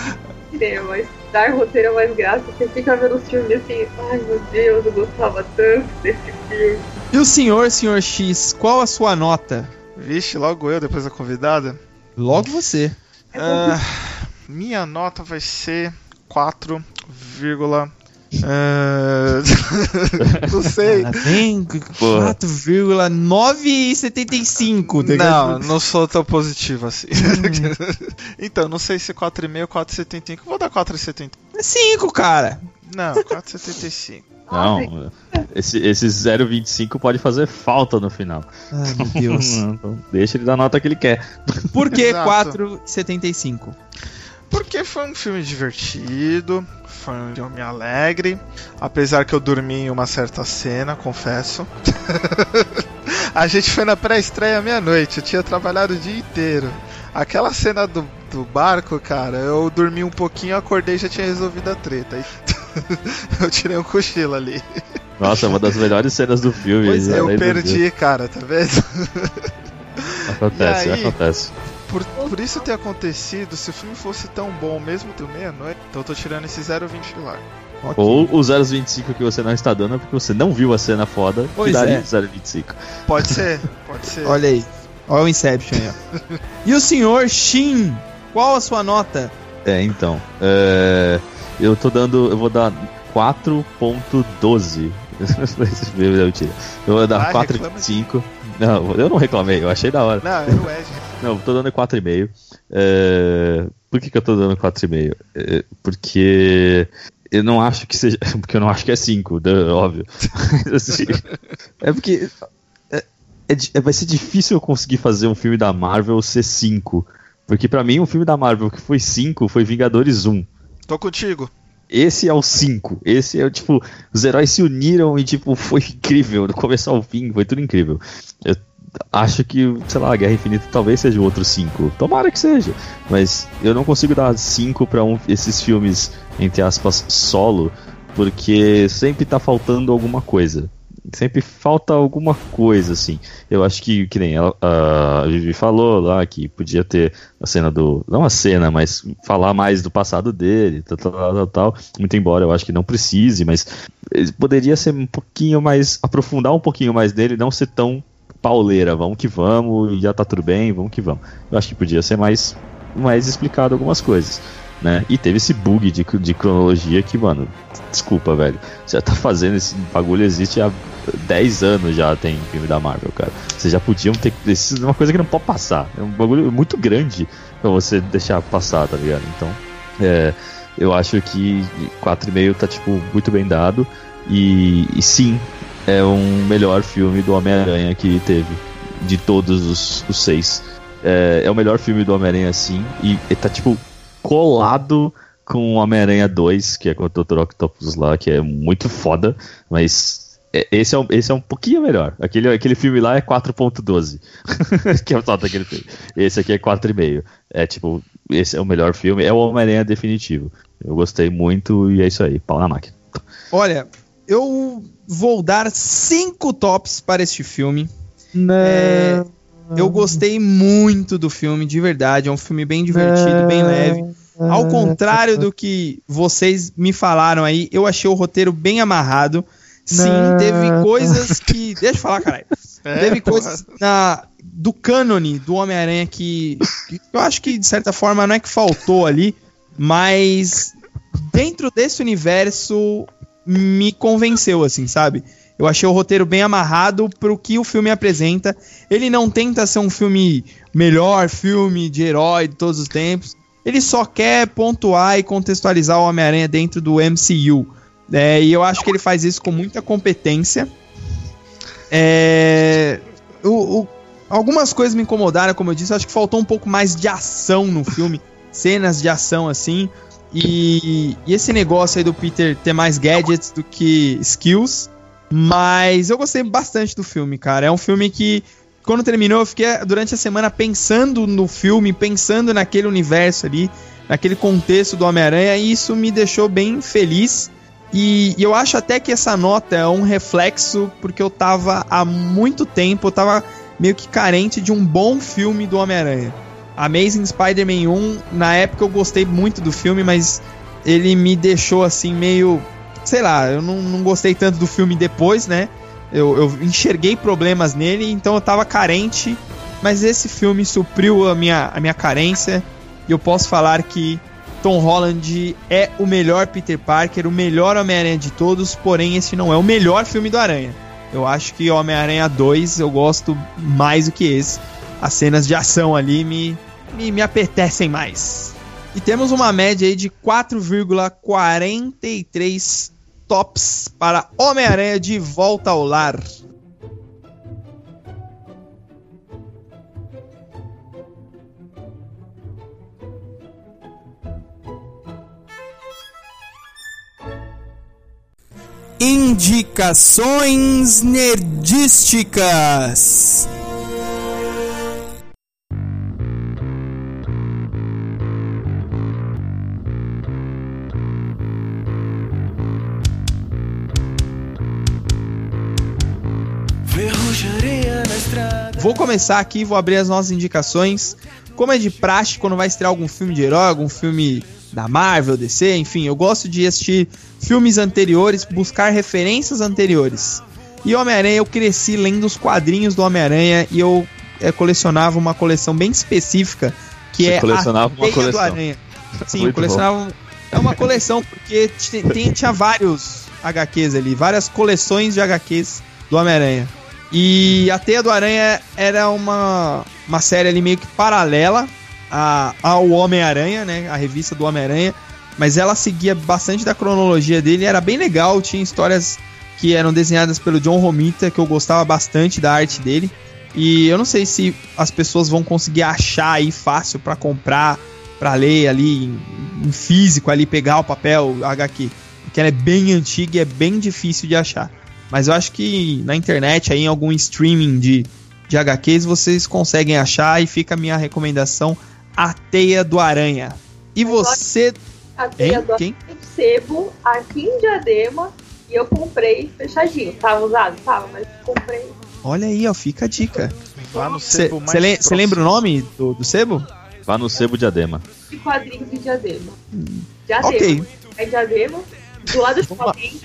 cinema, mas dar roteiro é mais graça. Você fica vendo os filmes assim, ai meu Deus, eu gostava tanto desse filme. E o senhor, senhor X, qual a sua nota? Vixe, logo eu depois da convidada. Logo você. Ah, minha nota vai ser 4, ah, não sei. Porra. 4,975. tá Não, não sou tão positivo assim. então, não sei se 4,5 ou 4,75. Vou dar 4,75. É 5, cara. Não, 4,75. Não, esse, esse 0,25 pode fazer falta no final. Ai, meu Deus. Então, deixa ele dar a nota que ele quer. Por que Exato. 4,75? Porque foi um filme divertido, foi um filme alegre, apesar que eu dormi em uma certa cena, confesso. a gente foi na pré-estreia meia-noite, eu tinha trabalhado o dia inteiro. Aquela cena do, do barco, cara, eu dormi um pouquinho, acordei e já tinha resolvido a treta. Eu tirei um cochilo ali. Nossa, é uma das melhores cenas do filme. Pois é, eu perdi, cara, tá vendo? Acontece, aí? acontece. Por, por isso ter acontecido, se o filme fosse tão bom mesmo do meia-noite, então eu tô tirando esse 0,20 de lá. Ok. Ou o 0,25 que você não está dando é porque você não viu a cena foda Pois que daria é. 0,25. Pode ser, pode ser. Olha aí. Olha o Inception aí, ó. E o senhor Shin, qual a sua nota? É, então. é, eu tô dando. Eu vou dar 4.12. eu tiro. Eu vou dar Ah, 4,5. Não, eu não reclamei, eu achei da hora. Não, era o Ed. Não, eu tô dando 4,5. É... Por que, que eu tô dando 4,5? É, porque eu não acho que seja. Porque eu não acho que é 5, óbvio. Mas, assim, é porque. é- é é- vai ser difícil eu conseguir fazer um filme da Marvel ser 5. Porque pra mim, um filme da Marvel que foi 5 foi Vingadores 1. Tô contigo. Esse é o 5. Esse é o tipo. Os heróis se uniram e, tipo, foi incrível. Do começo ao fim, foi tudo incrível. Eu acho que, sei lá, Guerra Infinita talvez seja o outro 5. Tomara que seja. Mas eu não consigo dar 5 pra um, esses filmes, entre aspas, solo. Porque sempre tá faltando alguma coisa. Sempre falta alguma coisa, assim. Eu acho que, que nem ela, a Vivi falou lá, que podia ter a cena do. Não a cena, mas falar mais do passado dele, tal, tal, tal, tal. Muito embora eu acho que não precise, mas poderia ser um pouquinho mais. aprofundar um pouquinho mais dele, não ser tão pauleira, vamos que vamos, já tá tudo bem, vamos que vamos. Eu acho que podia ser mais, mais explicado algumas coisas. Né? E teve esse bug de, de cronologia que, mano, desculpa, velho. Você já tá fazendo esse bagulho, existe há 10 anos já tem filme da Marvel, cara. Vocês já podiam ter. Isso é uma coisa que não pode passar. É um bagulho muito grande pra você deixar passar, tá ligado? Então, é, eu acho que 4,5 tá, tipo, muito bem dado. E, e sim, é um melhor filme do Homem-Aranha que teve. De todos os, os seis. É, é o melhor filme do Homem-Aranha, sim. E, e tá, tipo, colado com o Homem-Aranha 2, que é com o Dr. Octopus lá, que é muito foda, mas é- esse é, um, esse é um pouquinho melhor. Aquele, aquele filme lá é 4.12, que é o total daquele filme. Esse aqui é 4,5. É tipo, esse é o melhor filme, é o Homem-Aranha definitivo. Eu gostei muito e é isso aí, pau na máquina. Olha, eu vou dar cinco tops para este filme. Não. É, eu gostei muito do filme, de verdade. É um filme bem divertido, bem leve. Ao contrário do que vocês me falaram aí, eu achei o roteiro bem amarrado. Sim, Não. teve coisas que. Deixa eu falar, caralho. É, teve porra. coisas na, do cânone do Homem-Aranha que, que eu acho que, de certa forma, não é que faltou ali, mas dentro desse universo me convenceu, assim, sabe? Eu achei o roteiro bem amarrado pro que o filme apresenta. Ele não tenta ser um filme melhor filme de herói de todos os tempos. Ele só quer pontuar e contextualizar o Homem-Aranha dentro do MCU. É, e eu acho que ele faz isso com muita competência. É, o- o- algumas coisas me incomodaram, como eu disse. Acho que faltou um pouco mais de ação no filme. Cenas de ação assim. E, e esse negócio aí do Peter ter mais gadgets do que skills. Mas eu gostei bastante do filme, cara. É um filme que, quando terminou, eu fiquei durante a semana pensando no filme, pensando naquele universo ali, naquele contexto do Homem-Aranha, e isso me deixou bem feliz. E, e eu acho até que essa nota é um reflexo, porque eu tava há muito tempo, eu tava meio que carente de um bom filme do Homem-Aranha. Amazing Spider-Man 1, na época eu gostei muito do filme, mas ele me deixou assim meio. Sei lá, eu não, não gostei tanto do filme depois, né? Eu, eu enxerguei problemas nele, então eu tava carente. Mas esse filme supriu a minha, a minha carência. E eu posso falar que Tom Holland é o melhor Peter Parker, o melhor Homem-Aranha de todos, porém esse não é o melhor filme do Aranha. Eu acho que Homem-Aranha 2 eu gosto mais do que esse. As cenas de ação ali me, me, me apetecem mais. E temos uma média aí de 4,43 tops para Homem-Aranha de volta ao lar. Indicações nerdísticas. Vou começar aqui, vou abrir as nossas indicações. Como é de praxe quando vai estrear algum filme de herói, algum filme da Marvel, DC, enfim, eu gosto de assistir filmes anteriores, buscar referências anteriores. E Homem-Aranha, eu cresci lendo os quadrinhos do Homem-Aranha e eu é, colecionava uma coleção bem específica que Você é colecionava a uma Teia do coleção. Aranha. Sim, eu Muito colecionava. É uma coleção porque t- tem- tinha vários HQs ali, várias coleções de HQs do Homem-Aranha. E a Teia do Aranha era uma, uma série ali meio que paralela a- ao Homem-Aranha, né? A revista do Homem-Aranha. Mas ela seguia bastante da cronologia dele, era bem legal, tinha histórias que eram desenhadas pelo John Romita, que eu gostava bastante da arte dele. E eu não sei se as pessoas vão conseguir achar aí fácil pra comprar, pra ler ali em, em físico, ali pegar o papel HQ. Porque ela é bem antiga e é bem difícil de achar. Mas eu acho que na internet, aí em algum streaming de, de HQs, vocês conseguem achar e fica a minha recomendação, A Teia do Aranha. E você... A teia Hein? do Quem? Aranha sebo aqui em Diadema e eu comprei fechadinho. Tava usado? Tava, mas comprei. Olha aí, ó, fica a dica. Vá no Você sebo mais próximo. lembra o nome do, do sebo? Vá no sebo diadema. de quadrinhos de Diadema. Diadema. Ok. É Diadema. Do lado de lá. alguém.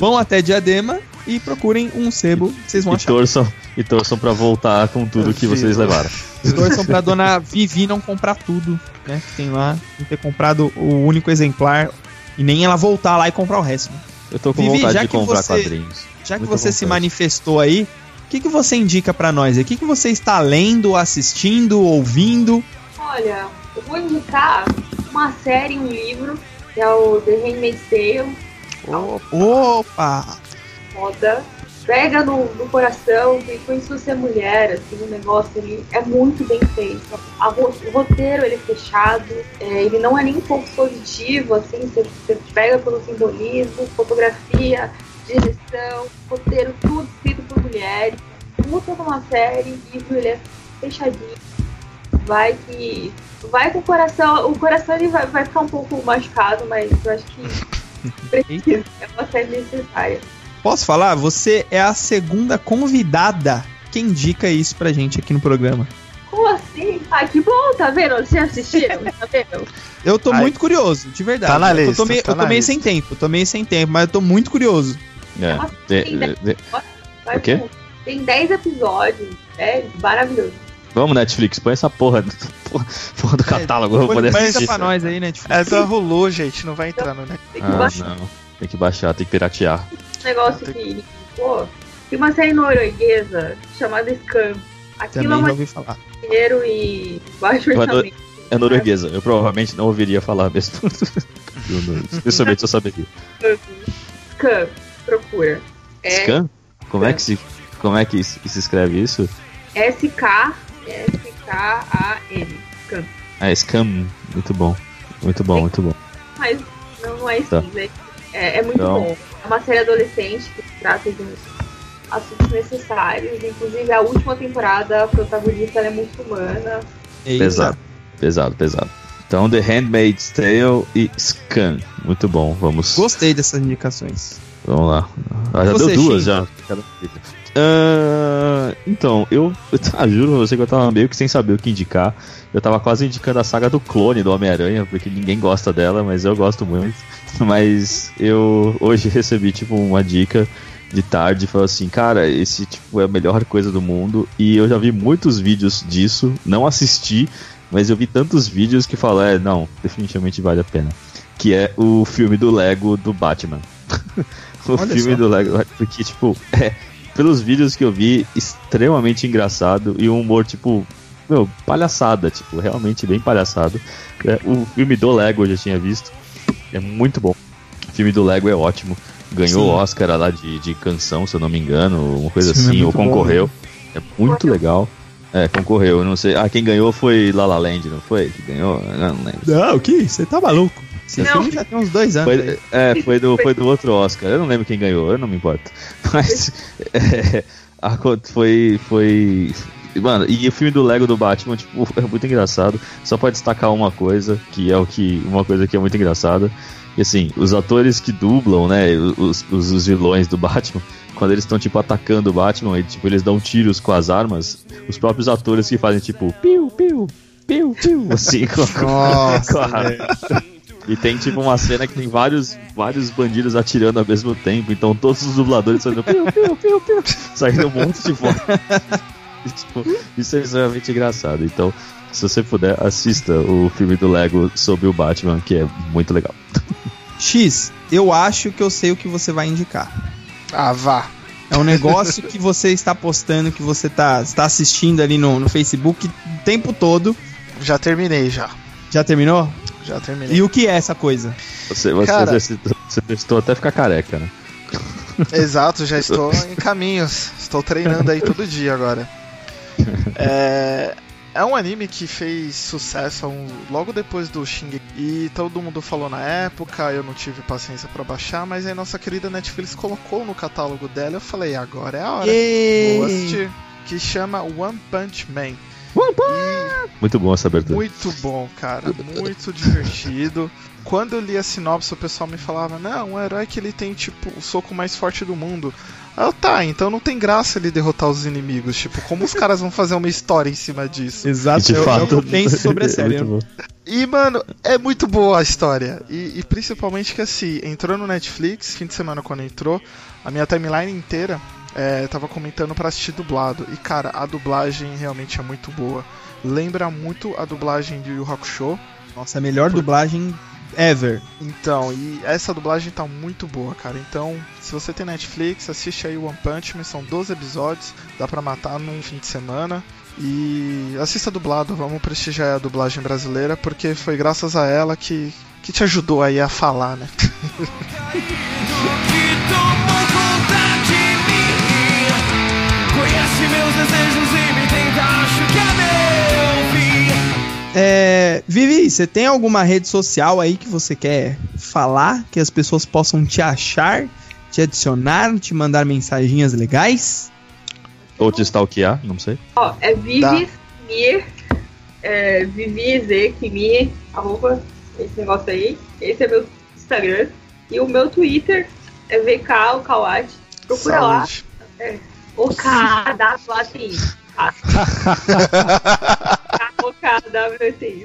Vão até Diadema e procurem um sebo, vocês vão E achar. torçam, e torçam pra voltar com tudo que vocês levaram. Torçam pra dona Vivi não comprar tudo, né? Que tem lá, não ter comprado o único exemplar e nem ela voltar lá e comprar o resto. Eu tô com Vivi, vontade de comprar você- quadrinhos. Já que Muita você se vontade. manifestou aí, o que, que você indica pra nós? O que, que você está lendo, assistindo, ouvindo? Olha, eu vou indicar uma série, um livro, que é o The Handmaid's Tale. Opa! Foda. Pega no, no coração, que com isso ser mulher, assim, o negócio ele é muito bem feito. A o roteiro ele é fechado, é, ele não é nem um pouco positivo, assim, você, pega pelo simbolismo, fotografia, direção, roteiro, tudo escrito por mulheres. Puta numa série, o livro ele é fechadinho. Vai que. Vai com o coração. O coração ele vai, vai ficar um pouco machucado, mas eu acho que precisa. É uma série necessária. Posso falar? Você é a segunda convidada que indica isso pra gente aqui no programa. Como assim? Ah, que bom, tá vendo? Vocês assistiram? Tá vendo? Eu tô Ai. muito curioso, de verdade. Tá na eu tô lista, meio, tá eu tô meio lista. sem tempo, eu tô meio sem tempo, mas eu tô muito curioso. É. Nossa, De- tem dez- de- Vai O quê? com- Tem 10 episódios. É maravilhoso. Vamos, Netflix, põe essa porra, porra, porra do catálogo, eu vou poder Põe assistir. pra nós aí, né? É da Hulu, gente, não vai entrar no net. Tem que Ah, baixar não. Tem que baixar, tem que piratear. um negócio que. Pô, tem uma série norueguesa chamada Scam. Aquilo Também é um ouvi falar. dinheiro e baixo Mas no- orçamento. É norueguesa, eu provavelmente não ouviria falar mesmo. Eu Especialmente eu saberia. Scam, procura. É Scan? Como é que se, como é que se se escreve isso? S-K, S-K-A-N. Scam. Ah, Scam. Muito bom. Muito bom, muito bom. Mas não, não é Tá. simples. É, é muito Então. bom. É uma série adolescente que trata de uns assuntos necessários. Inclusive, a última temporada, a protagonista ela é muçulmana. Pesado. Pesado, pesado. Então, The Handmaid's Tale e Scan. Muito bom, vamos. Gostei dessas indicações. Vamos lá. Ah, já Você, deu duas já. Ah, então, eu, eu tá, juro pra você que eu tava meio que sem saber o que indicar. Eu tava quase indicando a saga do clone do Homem-Aranha, porque ninguém gosta dela, mas eu gosto muito. Mas eu hoje recebi, tipo, uma dica de tarde falou assim, cara, esse tipo é a melhor coisa do mundo. E eu já vi muitos vídeos disso, não assisti, mas eu vi tantos vídeos que falam, é, não, definitivamente vale a pena. Que é o filme do Lego do Batman. o Olha filme só. do Lego, porque, tipo, é, pelos vídeos que eu vi, extremamente engraçado e um humor, tipo, meu, palhaçada, tipo, realmente bem palhaçado. É, o filme do Lego eu já tinha visto, é muito bom. O filme do Lego é ótimo. Ganhou o Oscar lá de, de canção, se eu não me engano, uma coisa é assim, ou muito bom, concorreu. É muito legal. É, concorreu, eu não sei. Ah, quem ganhou foi La La Land, não foi? Que ganhou? Eu não lembro. Não, o que? Você tá maluco? Esse Não. filme já tem uns dois anos. Foi, é, foi do, foi do outro Oscar. Eu não lembro quem ganhou, eu não me importo. Mas é, a foi. foi. Mano, e o filme do Lego do Batman, tipo, é muito engraçado. Só pra destacar uma coisa, que é o que. Uma coisa que é muito engraçada. E assim, os atores que dublam, né? Os, os, os vilões do Batman, quando eles estão, tipo, atacando o Batman, e, tipo, eles dão tiros com as armas, os próprios atores que fazem, tipo, piu, piu, piu, piu, assim, com, Nossa, com a-. e tem tipo uma cena que tem vários, vários bandidos atirando ao mesmo tempo, então todos os dubladores fazendo piu, piu, piu, piu, saindo um monte de fora. E, tipo, isso é extremamente engraçado. Então, se você puder, assista o filme do Lego sobre o Batman, que é muito legal. X, eu acho que eu sei o que você vai indicar. Ah, vá. É um negócio que você está postando, que você tá, está assistindo ali no, no Facebook o tempo todo. Já terminei, já. Já terminou? Já terminei. E o que é essa coisa? Você, você, Cara- exercitou, você testou até ficar careca, né? Exato, já estou em caminhos. Estou treinando aí todo dia agora. É, é um anime que fez sucesso um- logo depois do Shingeki. E todo mundo falou na época, eu não tive paciência pra baixar, mas aí nossa querida Netflix colocou no catálogo dela. Eu falei, agora é a hora. Vou assistir. Que chama One Punch Man. E Muito bom essa abertura. muito bom, cara. Muito divertido. Quando eu li a sinopse, o pessoal me falava: Não, um herói que ele tem, tipo, o soco mais forte do mundo. Eu, tá, então não tem graça ele derrotar os inimigos. Tipo, como os caras vão fazer uma história em cima disso? Exato, é, é o fato, eu penso sobre a é série. muito bom. E, mano, é muito boa a história. E, e principalmente que, assim, entrou no Netflix, fim de semana quando entrou, a minha timeline inteira é, tava comentando pra assistir dublado. E, cara, a dublagem realmente é muito boa. Lembra muito a dublagem de Yu Hakusho. Nossa, a melhor dublagem ever. Então, e essa dublagem tá muito boa, cara. Então, se você tem Netflix, assiste aí One Punch Man, são 12 episódios, dá pra matar num fim de semana. E assista dublado, vamos prestigiar a dublagem brasileira, porque foi graças a ela que, que te ajudou aí a falar, né? É, Vivi, você tem alguma rede social aí que você quer falar, que as pessoas possam te achar, te adicionar, te mandar mensaginhas legais? Ou te stalkear, não sei. Ó, é Vivi Mir, é, Vivi Z Kimi, arroba, esse negócio aí. Esse é meu Instagram. E o meu Twitter é VK, o Kawati. Procura lá. Saúde. O cadastro lá tem. WTI.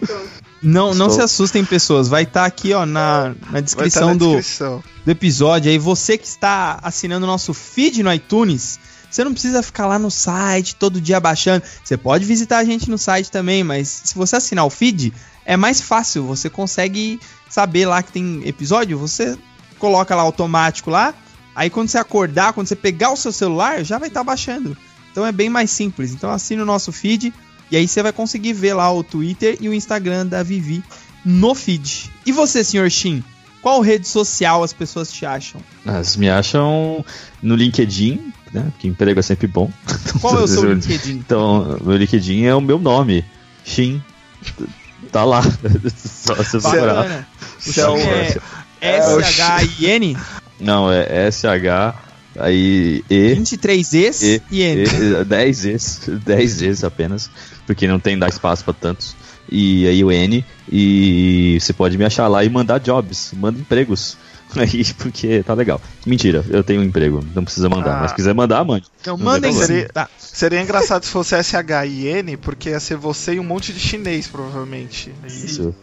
Não, não Estou- se assustem, pessoas. Vai estar aqui, ó, na, na descrição estar na do, descrição. do episódio. Aí você que está assinando o nosso feed no iTunes, você não precisa ficar lá no site todo dia baixando. Você pode visitar a gente no site também, mas se você assinar o feed, é mais fácil. Você consegue saber lá que tem episódio, você coloca lá automático lá. Aí quando você acordar, quando você pegar o seu celular, já vai estar baixando. Então é bem mais simples. Então assine o nosso feed e aí você vai conseguir ver lá o Twitter e o Instagram da Vivi no feed. E você, senhor Shin? Qual rede social as pessoas te acham? Elas me acham no LinkedIn, né? Que emprego é sempre bom. Qual é o seu LinkedIn? Então, meu LinkedIn é o meu nome, Shin. Tá lá. Só procurar. Bacana. O é Shin é S-H-I-N, Não, é SH, aí E. 23 Es E, e N. E, 10 vezes, 10 vezes apenas, porque não tem dar espaço pra tantos. E aí o N, e você pode me achar lá e mandar jobs, manda empregos. Aí, porque tá legal. Mentira, eu tenho um emprego, não precisa mandar, Ah. mas se quiser mandar, mande. Então mandem sim, problema. tá. Seria engraçado se fosse S-H-I-N, porque ia ser você e um monte de chinês, provavelmente. E- Isso.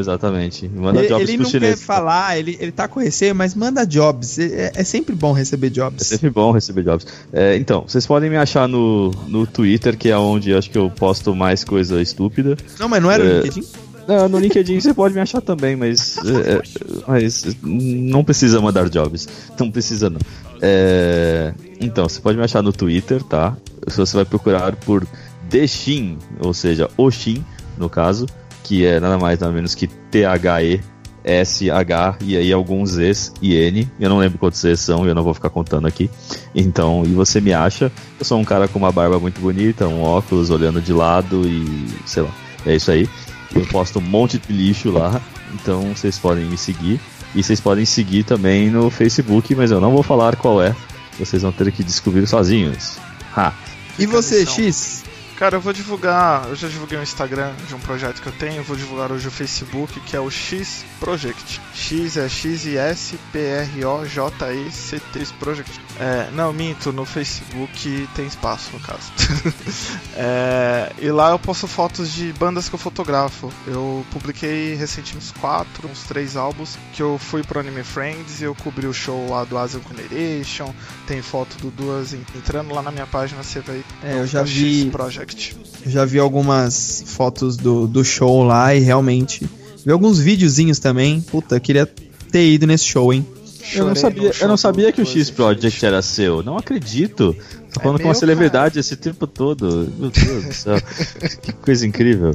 Exatamente. Manda Ele, jobs ele pro não quer falar, ele, ele tá com receio, mas manda jobs. É, é sempre bom receber É jobs. sempre bom receber jobs. É, então, vocês podem me achar no, no Twitter, que é onde eu acho que eu posto mais coisa estúpida. Não, mas não era o É. LinkedIn? Não, no LinkedIn você pode me achar também, mas, é, é, mas não precisa mandar jobs. Não precisa não. É, então, você pode me achar no Twitter, tá? Você vai procurar por Deshin, ou seja, Oshin, no caso, que é nada mais nada menos que T-H-E. S-H e aí alguns Zs e N. Eu não lembro quantos Zs são, eu não vou ficar contando aqui. Então, e você me acha? Eu sou um cara com uma barba muito bonita, um óculos olhando de lado e sei lá. É isso aí. Eu posto um monte de lixo lá, então vocês podem me seguir. E vocês podem seguir também no Facebook, mas eu não vou falar qual é. Vocês vão ter que descobrir sozinhos. Ha! E você. X? Cara, eu vou divulgar. Eu já divulguei o Instagram de um projeto que eu tenho. Eu vou divulgar hoje o Facebook, que é o X Project. X é X I S P R O J E C T Project. É, não, minto, no Facebook tem espaço no caso. É, e lá eu posto fotos de bandas que eu fotografo. Eu publiquei recentemente uns quatro, uns três álbuns que eu fui pro Anime Friends e eu cobri o show lá do Asian Generation. Tem foto do Duas en- entrando lá na minha página, você vai. É, eu já o X vi, Project. eu já vi algumas fotos do, do show lá e realmente. Vi alguns videozinhos também. Puta, eu queria ter ido nesse show, hein? Eu não Chorei sabia, eu não sabia que o X Project era seu. Não acredito. Tô É falando com uma celebridade esse tempo todo. Meu Deus do céu. que coisa incrível.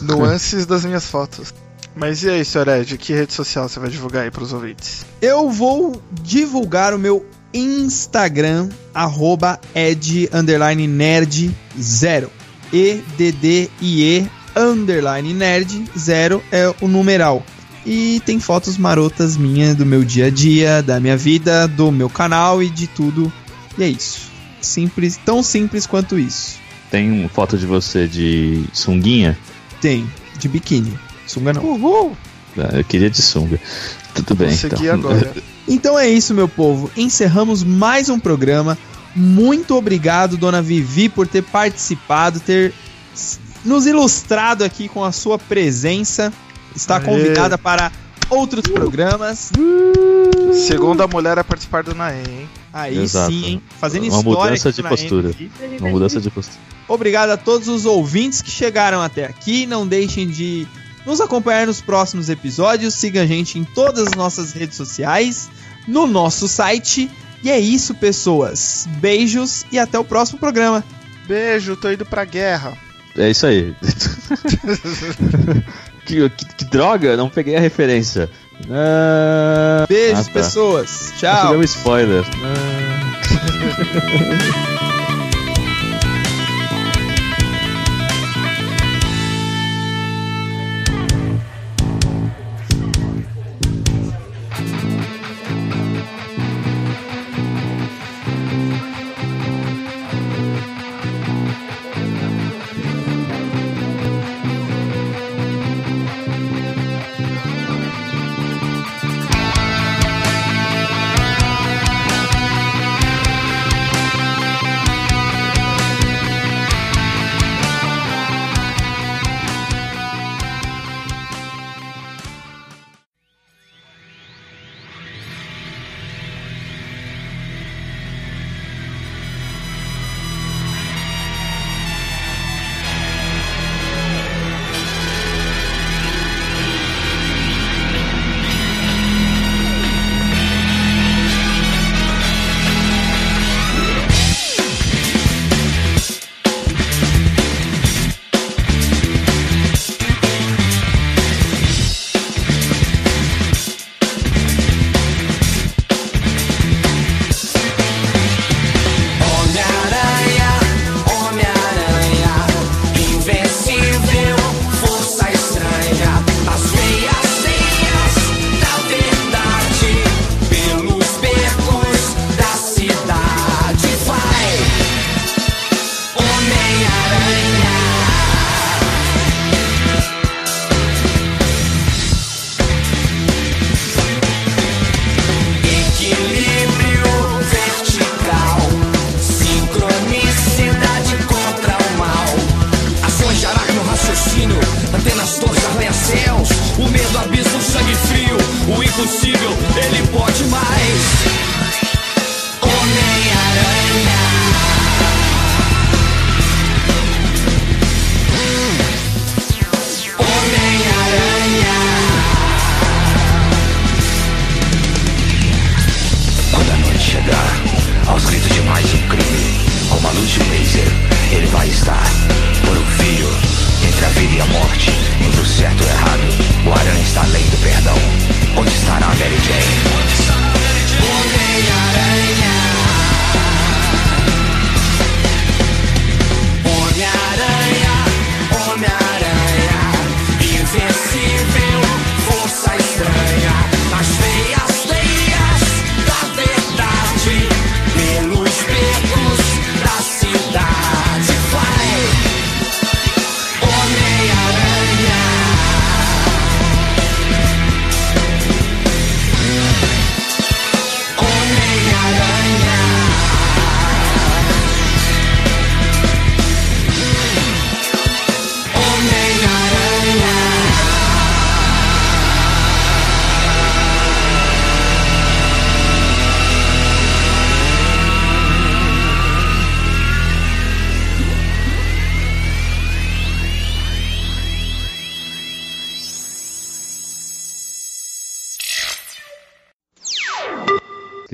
Nuances das minhas fotos. Mas e aí, Sr. Ed, que rede social você vai divulgar aí pros ouvintes? Eu vou divulgar o meu Instagram, arroba ed, underline nerd, zero. E-D-D-I-E, underline nerd, zero é o numeral. E tem fotos marotas minhas do meu dia a dia, da minha vida, do meu canal e de tudo. E é isso. Simples, tão simples quanto isso. Tem uma foto de você de sunguinha? Tem, de biquíni. Sunga não. Uhul! Ah, Eu queria de sunga. Tudo bem. Vou seguir então. agora. Então é isso, meu povo. Encerramos mais um programa. Muito obrigado, dona Vivi, por ter participado, ter nos ilustrado aqui com a sua presença. Está Aê. convidada para outros programas. Segunda mulher a participar do Naem, hein? Aí Exato. sim, hein? Fazendo Uma história mudança aqui de postura. Uma mudança de postura. Obrigado a todos os ouvintes que chegaram até aqui. Não deixem de nos acompanhar nos próximos episódios. Siga a gente em todas as nossas redes sociais, no nosso site. E é isso, pessoas. Beijos e até o próximo programa. Beijo, tô indo pra guerra. É isso aí. que, que- que droga, não peguei a referência. Ah, Beijos, ah, tá. pessoas. Tchau. deu um spoiler. Ah.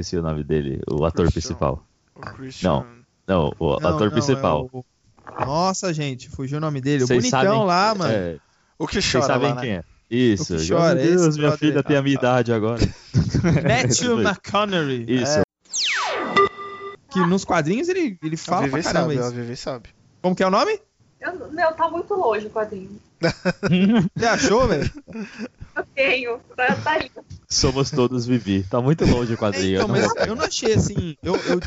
Esqueci o nome dele, o ator Christian. principal. O Christian. Não, não, o Não, ator não, principal. é o- Nossa, gente, fugiu o nome dele. O Vocês bonitão sabem- lá, mano. é, O que Vocês chora sabem lá, né? quem é? Isso. O que chora, meu Deus, minha filha tem a minha idade agora. Matthew. McConaughey. Isso. Que nos quadrinhos ele, ele A fala pra Vivi caramba sabe, a isso. Vivi sabe. Como que é o nome? Eu- meu, tá muito longe o quadrinho. Você achou, velho? Eu tenho. Tá, tá aí. Somos todos Vivi. Tá muito longe o quadrinho. Então, eu não mas eu não achei assim. Eu, eu-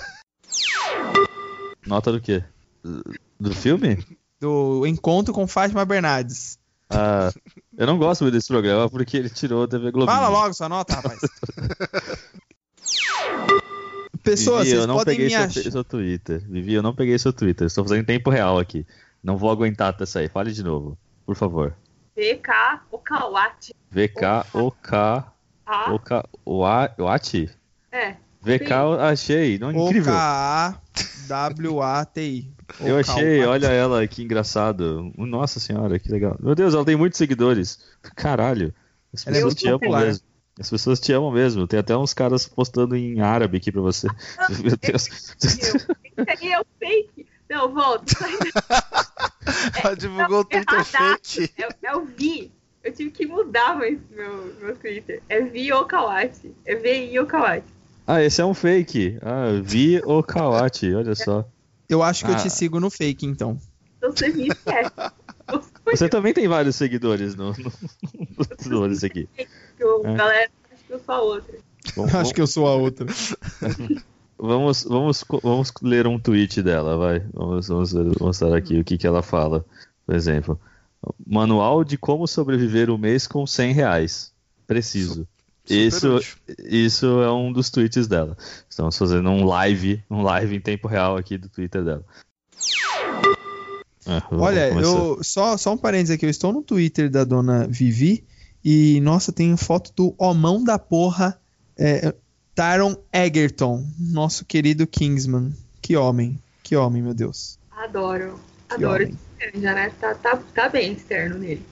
Nota do quê? Do filme? do encontro com Fátima Bernardes. Ah, eu não gosto muito desse programa porque ele tirou a TV Globinho. Fala logo sua nota, rapaz. Pessoas, Vivi, vocês eu não podem peguei me seu, achar. seu Twitter. Vivi, eu não peguei seu Twitter. Estou fazendo em tempo real aqui. Não vou aguentar até sair. Fale de novo, por favor. VK Okawati. VK, OK, A. OK, Wa- Wati? É. VK, eu achei. Não, incrível. O-K-A-W-A-T-I. Eu achei, olha ela, que engraçado. Nossa senhora, que legal. Meu Deus, ela tem muitos seguidores. Caralho. As Ela é pessoas te amam popular. mesmo. As pessoas te amam mesmo. Tem até uns caras postando em árabe aqui pra você. Meu Deus. Meu, esse aí é o fake. Não, volta. Ela divulgou o Twitter fake. É, é o Vi. Eu tive que mudar meu, meu, meu Twitter. É Vi Okawati. É VI Okawati. Ah, esse é um fake. Ah, vi o Kawati, olha só. Eu acho que eu Ah. te sigo no fake, então. Então você me esquece. Você também tem vários seguidores no, no, no, aqui. Que o É. galera acha que eu sou a outra. Bom, Acho que eu sou a outra. Vamos, vamos, vamos ler um tweet dela, vai. Vamos, vamos mostrar aqui o que, que ela fala. Por exemplo, manual de como sobreviver o mês com 100 reais. Preciso. Super Isso, útil. isso é um dos tweets dela. Estamos fazendo um live, um live em tempo real aqui do Twitter dela. Ah, Olha, começar. eu só, só um parênteses aqui, eu estou no Twitter da dona Vivi e, nossa, tem foto do homão da porra, é, Taron Egerton, nosso querido Kingsman. Que homem, que homem, meu Deus. Adoro. Que Adoro homem. Já, né? Tá, tá, tá bem esse terno nele.